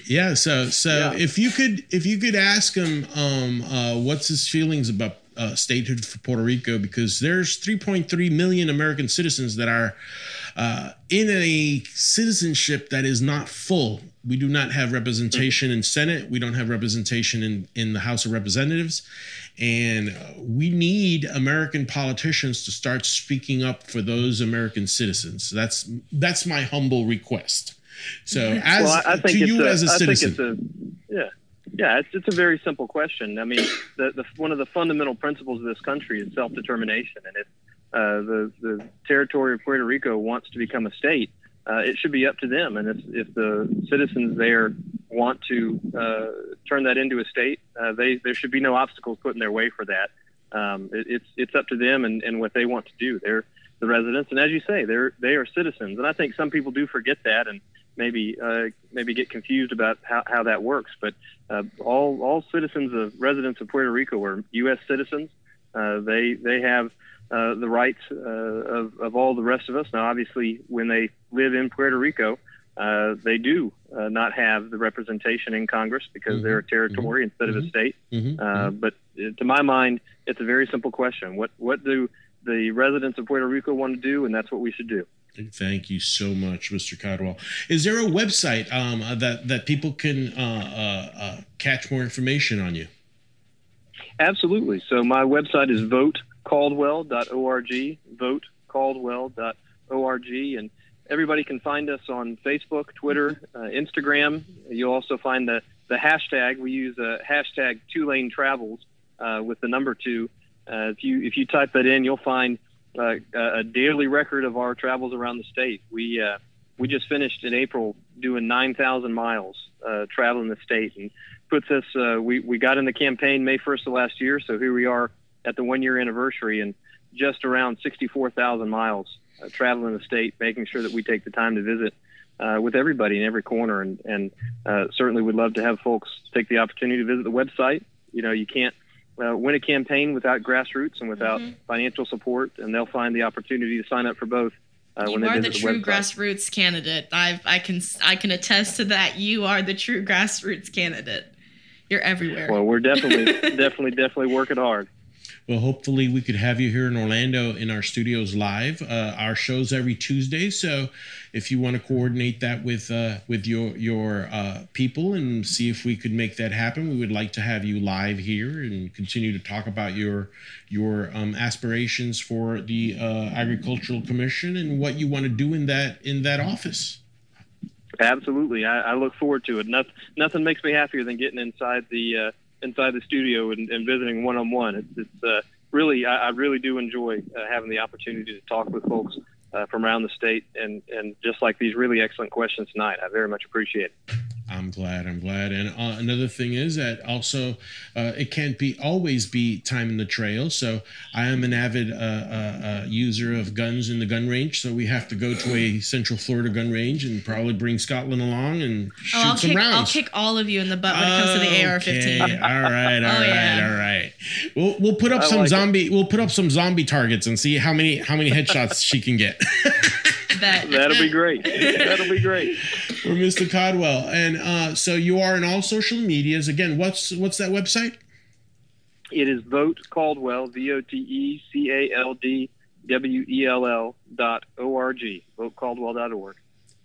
yeah, so so Yeah. if you could if you could ask him um uh what's his feelings about uh, statehood for Puerto Rico because there's 3.3 million American citizens that are uh, in a citizenship that is not full. We do not have representation in Senate. We don't have representation in in the House of Representatives, and uh, we need American politicians to start speaking up for those American citizens. That's that's my humble request. So, as well, I, I to you a, as a citizen, a yeah. Yeah, it's, it's a very simple question. I mean, the, the one of the fundamental principles of this country is self-determination, and if uh, the the territory of Puerto Rico wants to become a state, uh, it should be up to them. And if, if the citizens there want to uh, turn that into a state, uh, they there should be no obstacles put in their way for that. Um, it, it's it's up to them and, and what they want to do. They're the residents, and as you say, they're they are citizens. And I think some people do forget that and maybe uh, maybe get confused about how, how that works. But uh, all all citizens of residents of Puerto Rico are U.S. citizens. Uh, they they have uh, the rights uh, of, of all the rest of us. Now, obviously, when they live in Puerto Rico, uh, they do uh, not have the representation in Congress because they're a territory instead of a state. Mhm, Uh, but to my mind, it's a very simple question. What what do the residents of Puerto Rico want to do, and that's what we should do. Thank you so much, Mr. Caldwell. Is there a website um, uh, that that people can uh, uh, uh, catch more information on you? Absolutely. So my website is votecaldwell.org, votecaldwell.org, and everybody can find us on Facebook, Twitter, uh, Instagram. You'll also find the, the hashtag. We use a hashtag two lane travels uh, with the number two. If you if you type that in, you'll find uh, a daily record of our travels around the state. We uh, we just finished in April doing 9,000 miles uh, traveling the state, and puts us. Uh, we we got in the campaign May 1st of last year, so here we are at the one year anniversary, and just around 64,000 miles uh, traveling the state, making sure that we take the time to visit. Uh, with everybody in every corner, and, and certainly would love to have folks take the opportunity to visit the website, you know, you can't uh, win a campaign without grassroots and without Mhm. financial support, and they'll find the opportunity to sign up for both. Uh, you when are the visit true website. grassroots candidate. I I can I can attest to that. You are the true grassroots candidate. You're everywhere. Well, we're definitely, definitely, definitely working hard. Well, hopefully we could have you here in Orlando in our studios live. Uh, our shows every Tuesday, so if you want to coordinate that with uh, with your your uh, people and see if we could make that happen, we would like to have you live here and continue to talk about your your um, aspirations for the uh, Agricultural Commission and what you want to do in that in that office. Absolutely, I, I look forward to it. Nothing, nothing makes me happier than getting inside the uh, inside the studio and, and visiting one on one. It's, it's uh, really, I, I really do enjoy uh, having the opportunity to talk with folks uh, from around the state, and and just like these really excellent questions tonight, I very much appreciate it. I'm glad. I'm glad. And uh, another thing is that also uh, it can't be always be time in the trail. So I am an avid uh, uh, uh, user of guns in the gun range. So we have to go to a Central Florida gun range and probably bring Scotland along and shoot oh, I'll some kick rounds. I'll kick all of you in the butt when it comes to the AR-15. Okay, all right, all Oh, right, yeah. all right. We'll we'll put up I some like it. zombie. We'll put up some zombie targets and see how many how many headshots she can get. Bet. That'll be great. That'll be great. For Mr. Caldwell, and uh, so you are in all social medias. Again, what's what's that website? It is Vote Caldwell, V O T E C A L D W E L L dot O R G, votecaldwell.org.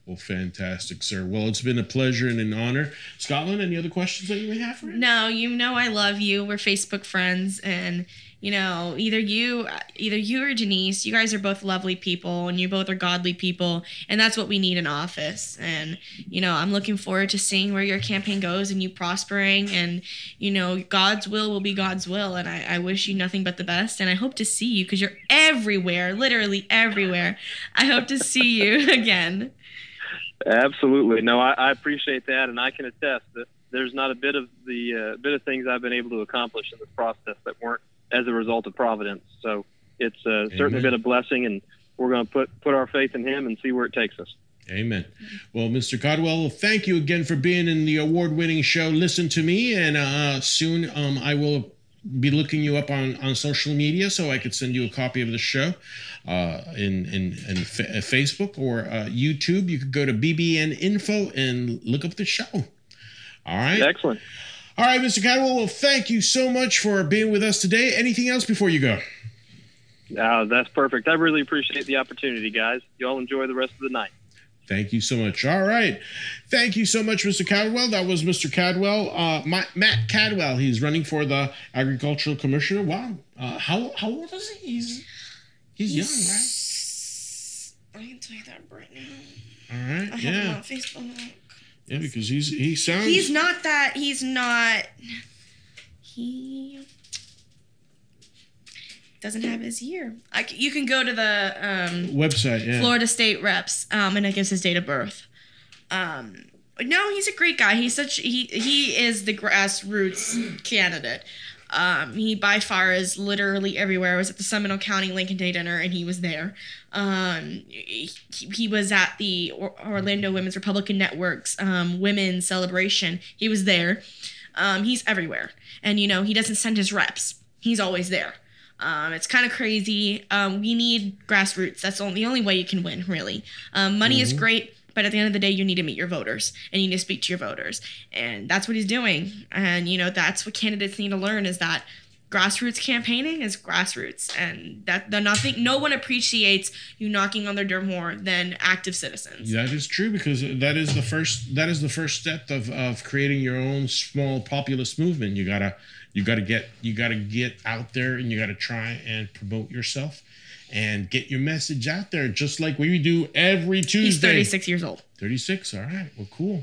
Well, fantastic, sir. Well, it's been a pleasure and an honor. Scotland, any other questions that you may have for me? No, you know I love you. We're Facebook friends, and you know either you, either you or Denise, you guys are both lovely people, and you both are godly people, and that's what we need in office. And you know I'm looking forward to seeing where your campaign goes and you prospering, and you know God's will will be God's will, and I, I wish you nothing but the best, and I hope to see you because you're everywhere, literally everywhere. I hope to see you again. Absolutely. No, I, I appreciate that, and I can attest that there's not a bit of the uh, bit of things I've been able to accomplish in this process that weren't as a result of providence. So it's uh, certainly been a blessing, and we're going to put put our faith in Him and see where it takes us. Amen. Well, Mr. Caldwell, thank you again for being in the award-winning show. Listen to me, and uh, soon um, I will be looking you up on, on social media so I could send you a copy of the show uh, in in, in fa- uh, Facebook or uh, YouTube. You could go to BBN Info and look up the show. All right. Excellent. All right, Mr. Caldwell. Well, thank you so much for being with us today. Anything else before you go? Uh, that's perfect. I really appreciate the opportunity, guys. Y'all enjoy the rest of the night. Thank you so much. All right. Thank you so much, Mr. Caldwell. That was Mr. Caldwell, uh, Ma- Matt Caldwell. He's running for the Agricultural Commissioner. Wow. Uh, how, how old is he? He's, he's, young, I can tell you that right now. right? All I right. have him Yeah. on Facebook. Yeah, because he's he sounds. He's not that. He's not. He doesn't have his year. I you can go to the um, website. Yeah. Florida State reps, um, and it gives his date of birth. Um, no, he's a great guy. He's such he he is the grassroots candidate. Um, he by far is literally everywhere. I was at the Seminole County Lincoln Day dinner, and he was there. Um, he, he was at the Orlando Women's Republican Network's um, women's celebration. He was there. Um, he's everywhere, and you know he doesn't send his reps. He's always there. Um, it's kind of crazy. Um, we need grassroots. That's the only, the only way you can win, really. Um, money is great, but at the end of the day, you need to meet your voters and you need to speak to your voters, and that's what he's doing. And you know, that's what candidates need to learn is that grassroots campaigning is grassroots, and that the nothing, no one appreciates you knocking on their door more than active citizens. Yeah, that is true because that is the first that is the first step of, of creating your own small populist movement. You gotta you gotta get you gotta get out there and you gotta try and promote yourself and get your message out there just like we do every Tuesday. He's 36 years old. 36 all right well cool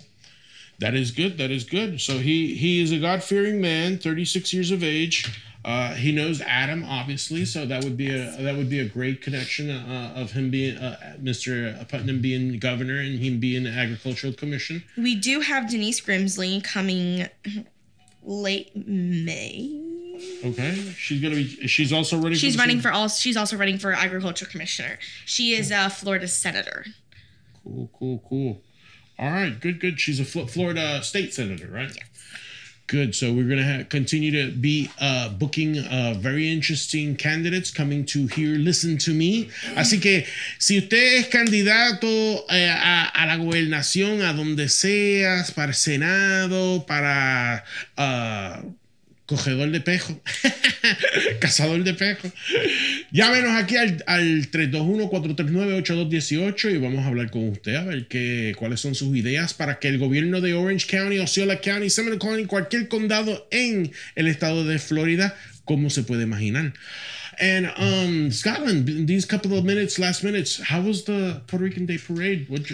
that is good that is good so he he is a god-fearing man 36 years of age uh, he knows Adam, obviously, so that would be a that would be a great connection uh, of him being uh, Mr. Putnam being governor and him being the agricultural commission. We do have Denise Grimsley coming late May. Okay, she's gonna be. She's also running. She's the running same- for all. She's also running for agriculture commissioner. She is a Florida senator. Cool, cool, cool. All right, good, good. She's a Florida state senator, right? Good. So we're gonna ha- continue to be uh, booking uh, very interesting candidates coming to here listen to me. Así que si usted es candidato eh, a, a la gobernación, a donde seas, para el senado, para uh, cogedor de pejo, cazador de pejo, llámenos aquí al, al 321-439-8218 y vamos a hablar con usted a ver qué, cuáles son sus ideas para que el gobierno de Orange County, Osceola County, Seminole County, cualquier condado en el estado de Florida, como se puede imaginar. And um, Scotland, these couple of minutes, last minutes, how was the Puerto Rican Day Parade? What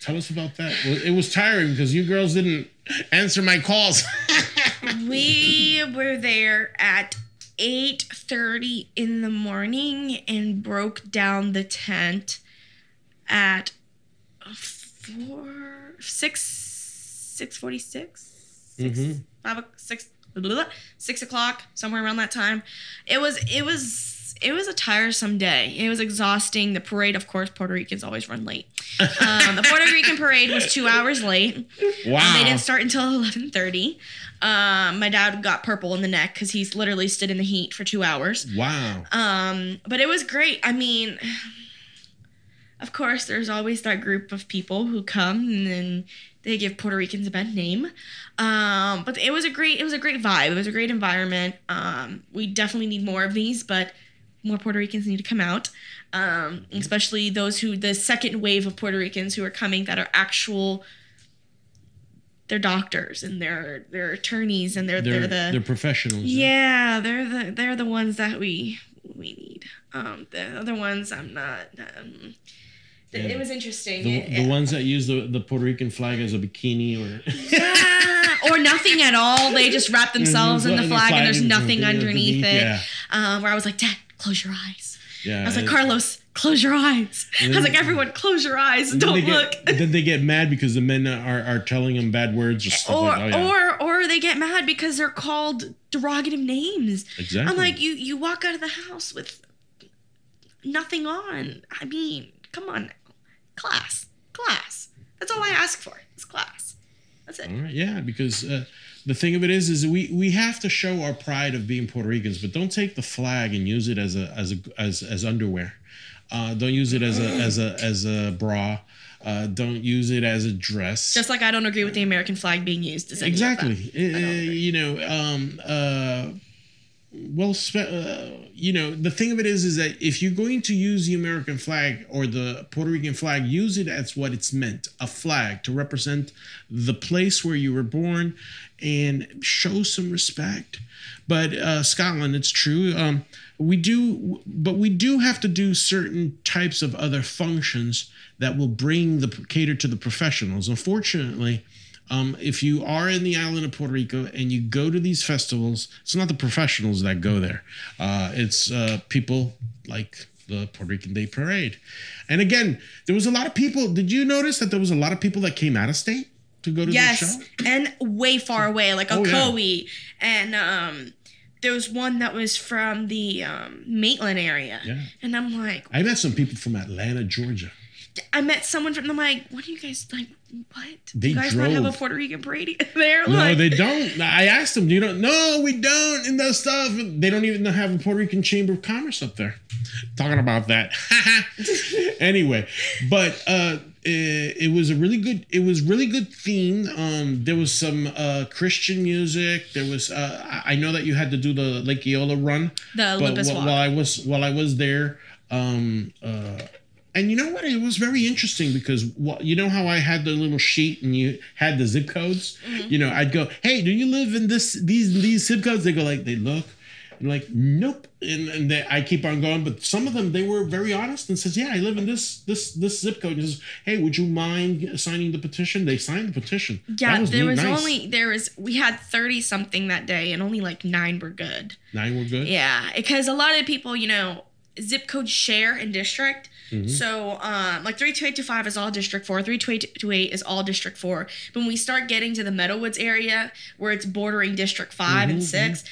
tell us about that? It was tiring because you girls didn't answer my calls. we were there at 8:30 in the morning and broke down the tent at 4 6 646 6 Mhm. 5 6 6 o'clock somewhere around that time it was it was it was a tiresome day it was exhausting the parade of course puerto ricans always run late um, the puerto rican parade was two hours late wow. um, they didn't start until 11:30. Um, my dad got purple in the neck because he's literally stood in the heat for two hours. wow. Um, but it was great. I mean, of course, there's always that group of people who come and then they give Puerto Ricans a bad name. Um, but it was a great, it was a great vibe. It was a great environment. Um, we definitely need more of these, but more Puerto Ricans need to come out. Um, especially those who the second wave of Puerto Ricans who are coming that are actual. They're doctors and they're they're attorneys and they're They're, they're, they're, professionals. yeah, they're the they're the ones that we we need. Um, the other ones I'm not. Um, Yeah. It was interesting. The, It- the ones that use the, the Puerto Rican flag as a bikini or yeah, or nothing at all. They just wrap themselves in the And flag, and there's nothing underneath it. Yeah, Um, where I was like, Dad, close your eyes. yeah. I was like, Carlos, close your eyes. I was like, everyone, close your eyes. and Don't they look. Get, then they get mad because the men are, are telling them bad words or stuff or like. Oh, yeah. or or they get mad because they're called derogative names. exactly. I'm like, you you walk out of the house with nothing on. I mean, come on. Class. Class. That's all I ask for. It's class. That's it. All right, yeah, because uh, the thing of it is, is we we have to show our pride of being Puerto Ricans, but don't take the flag and use it as a as a as as underwear. Uh, don't use it as a as a as a bra. Uh, don't use it as a dress. Just like I don't agree with the American flag being used as any of that. exactly. Uh, you know, um, uh, well, uh, you know, the thing of it is, is that if you're going to use the American flag or the Puerto Rican flag, use it as what it's meant a flag to represent the place where you were born and show some respect. But uh, Scotland, it's true. Um, we do, but we do have to do certain types of other functions that will bring the cater to the professionals. Unfortunately, um, if you are in the island of Puerto Rico and you go to these festivals, it's not the professionals that go there. Uh, it's uh, people like the Puerto Rican Day Parade. And again, there was a lot of people. Did you notice that there was a lot of people that came out of state to go to the Yes, show? and way far away, like Oh, yeah. And um, there was one that was from the um, Maitland area, Yeah. and I'm like, I met some people from Atlanta, Georgia. I met someone from. I'm like, what do you guys like? What? They you guys not have a. Puerto Rican parade there? No, like, they don't. I asked them, "Do you don't?" No, we don't. And that stuff. They don't even have a Puerto Rican Chamber of Commerce up there. Talking about that. anyway, but uh, it, it was a really good. It was really good theme. Um, there was some uh, Christian music. There was. Uh, I know that you had to do the Lake Eola run. The Olympus wh- Walk. while I was while I was there. Um, uh, and you know what? It was very interesting because what you know how I had the little sheet and you had the zip codes. Mm-hmm. You know, I'd go, "Hey, do you live in this these these zip codes?" They go like they look, and like, "Nope." And, and they, I keep on going, but some of them they were very honest and says, "Yeah, I live in this this this zip code." And says, "Hey, would you mind signing the petition?" They signed the petition. yeah, That there was nice. only there was we had thirty something that day, and only like nine were good. nine were good. Yeah, because a lot of people, you know, zip code share in district. Mm-hmm. So, um, like 32825 is all District 4, 32828 is all District 4. But when we start getting to the Meadowwoods area, where it's bordering District 5 Mm-hmm, and 6,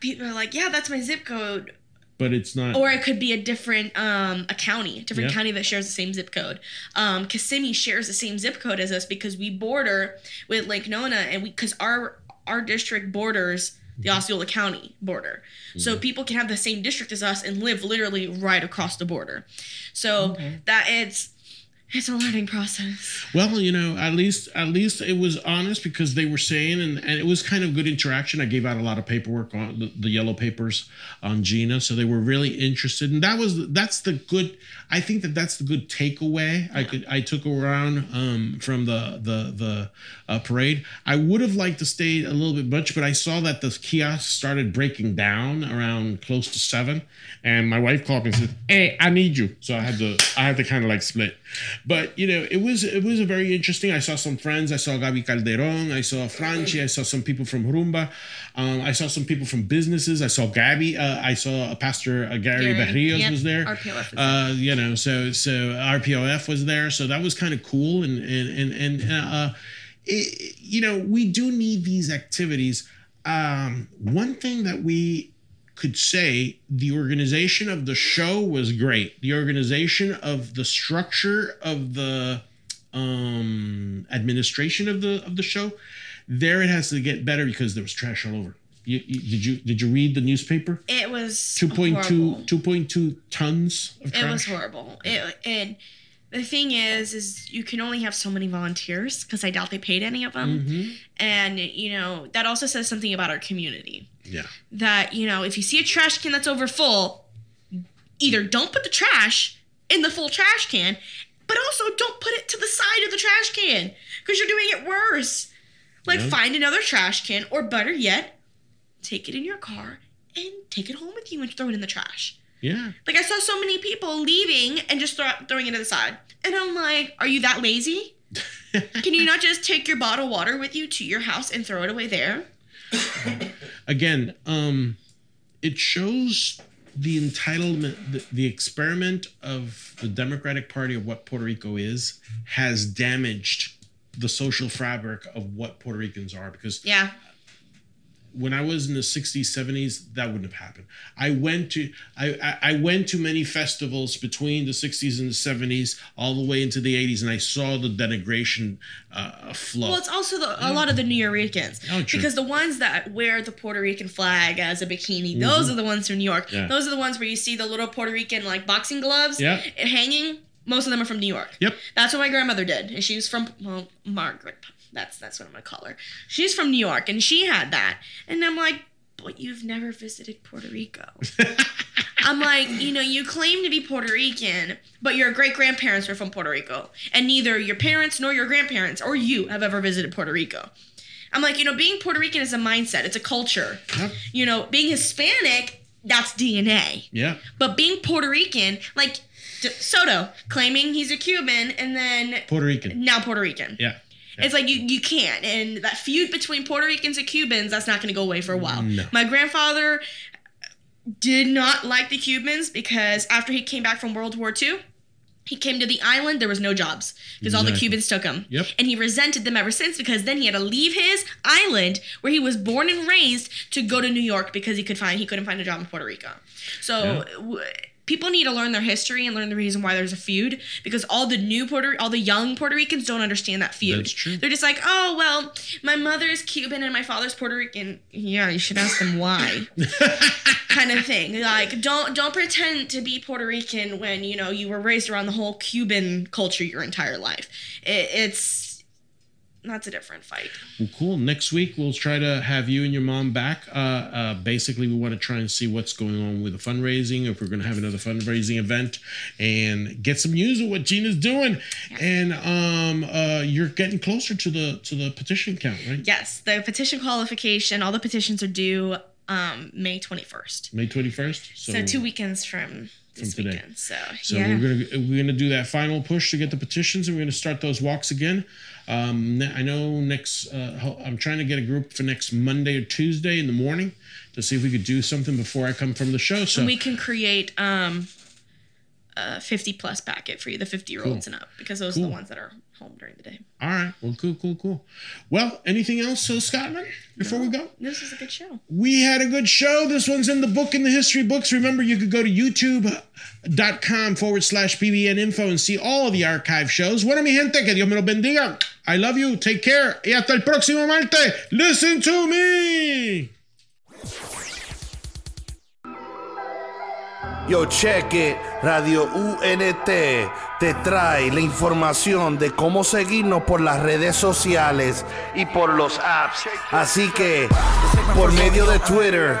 people are like, yeah, that's my zip code. but it's not. or it could be a different um a county, a different county that shares the same zip code. Um, Kissimmee shares the same zip code as us because we border with Lake Nona, and we because our our district borders Mm-hmm. the Osceola County border, so mm-hmm. people can have the same district as us and live literally right across the border. So that it's it's a learning process. Well, you know, at least at least it was honest because they were saying, and, and it was kind of good interaction. I gave out a lot of paperwork on the, the yellow papers on Gina, so they were really interested, and that was that's the good. I think that that's the good takeaway. I could I took around um, from the the the uh, parade. I would have liked to stay a little bit much, but I saw that the kiosk started breaking down around close to seven, and my wife called me and said, "Hey, I need you," so I had to I had to kind of like split. But you know, it was it was a very interesting. I saw some friends. I saw Gabi Calderon. I saw Franchi. I saw some people from Rumba. Um, I saw some people from businesses. I saw Gabby. Uh, I saw Pastor uh, Gary, Gary, yep, was there. Was Uh, you know, so so RPOF was there. So that was kind of cool. And and and and uh, it, you know, we do need these activities. Um, one thing that we could say the organization of the show was great. The organization of the structure of the um, administration of the of the show, there it has to get better because there was trash all over. You, you, did you did you read the newspaper? It was 2.2 2.2 tons of trash. It was horrible. It, and the thing is, is you can only have so many volunteers because I doubt they paid any of them. Mhm. And you know that also says something about our community. Yeah. That you know, if you see a trash can that's over full, either don't put the trash in the full trash can, but also don't put it to the side of the trash can because you're doing it worse. Like Yeah. find another trash can, or better yet, take it in your car and take it home with you and throw it in the trash. Yeah. Like I saw so many people leaving and just throw, throwing it to the side, and I'm like, are you that lazy? Can you not just take your bottled water with you to your house and throw it away there? Again, um, it shows the entitlement, the, the experiment of the Democratic Party of what Puerto Rico is has damaged the social fabric of what Puerto Ricans are because Yeah, when I was in the 60s, 70s, that wouldn't have happened. I went to I, I went to many festivals between the 60s and the 70s, all the way into the 80s, and I saw the denigration uh, flow. well, it's also the, a lot of the New Yorkers Oh, because the ones that wear the Puerto Rican flag as a bikini, those are the ones from New York. Mm-hmm. Yeah. Those are the ones where you see the little Puerto Rican like boxing gloves Yeah. hanging. Most of them are from New York. Yep. That's what my grandmother did. And she was from well, Margaret. That's that's what I'm gonna call her. She's from New York and she had that. And I'm like, but you've never visited Puerto Rico. I'm like, you know, you claim to be Puerto Rican, but your great grandparents were from Puerto Rico. And neither your parents nor your grandparents or you have ever visited Puerto Rico. I'm like, you know, being Puerto Rican is a mindset, it's a culture. Yep. You know, being Hispanic, that's DNA. Yeah. But being Puerto Rican, like D- Soto claiming he's a Cuban and then Puerto Rican. now Puerto Rican. Yeah. It's like you you can't, and that feud between Puerto Ricans and Cubans that's not going to go away for a while. No. My grandfather did not like the Cubans because after he came back from World War II, he came to the island. There was no jobs because all the Cubans took him. Yep. And he resented them ever since because then he had to leave his island where he was born and raised to go to New York because he could find he couldn't find a job in Puerto Rico. So. W- People need to learn their history and learn the reason why there's a feud because all the new Puerto, all the young Puerto Ricans don't understand that feud. That's true. They're just like, oh well, my mother's Cuban and my father's Puerto Rican. Yeah, you should ask them why. kind of thing. Like, don't don't pretend to be Puerto Rican when you know you were raised around the whole Cuban culture your entire life. It, it's that's a different fight. Well, cool. Next week we'll try to have you and your mom back. Uh, uh, basically, we want to try and see what's going on with the fundraising. If we're going to have another fundraising event, and get some news of what Gina's doing. And um, uh, you're getting closer to the to the petition count, right? Yes, the petition qualification. All the petitions are due um, May twenty first. May twenty first. So, two weekends from this From today. weekend. So, So yeah. we're gonna we're gonna do that final push to get the petitions, and we're gonna start those walks again. Um, I know next. Uh, I'm trying to get a group for next Monday or Tuesday in the morning to see if we could do something before I come from the show. So we can create um a 50 plus packet for you, the 50 year olds and up, because those are the ones that are home during the day. All right. Well, cool, cool, cool. Well, anything else, so Scotland, before we go? This is a good show. We had a good show. This one's in the book in the history books. Remember, you could go to youtube.com forward slash PBN info and see all of the archive shows. Bueno, mi gente, que Dios me los bendiga. I love you. Take care. Y hasta el próximo martes. Listen to me. Yo, check it. Radio UNT te trae la información de cómo seguirnos por las redes sociales y por los apps. Así que, por medio de Twitter,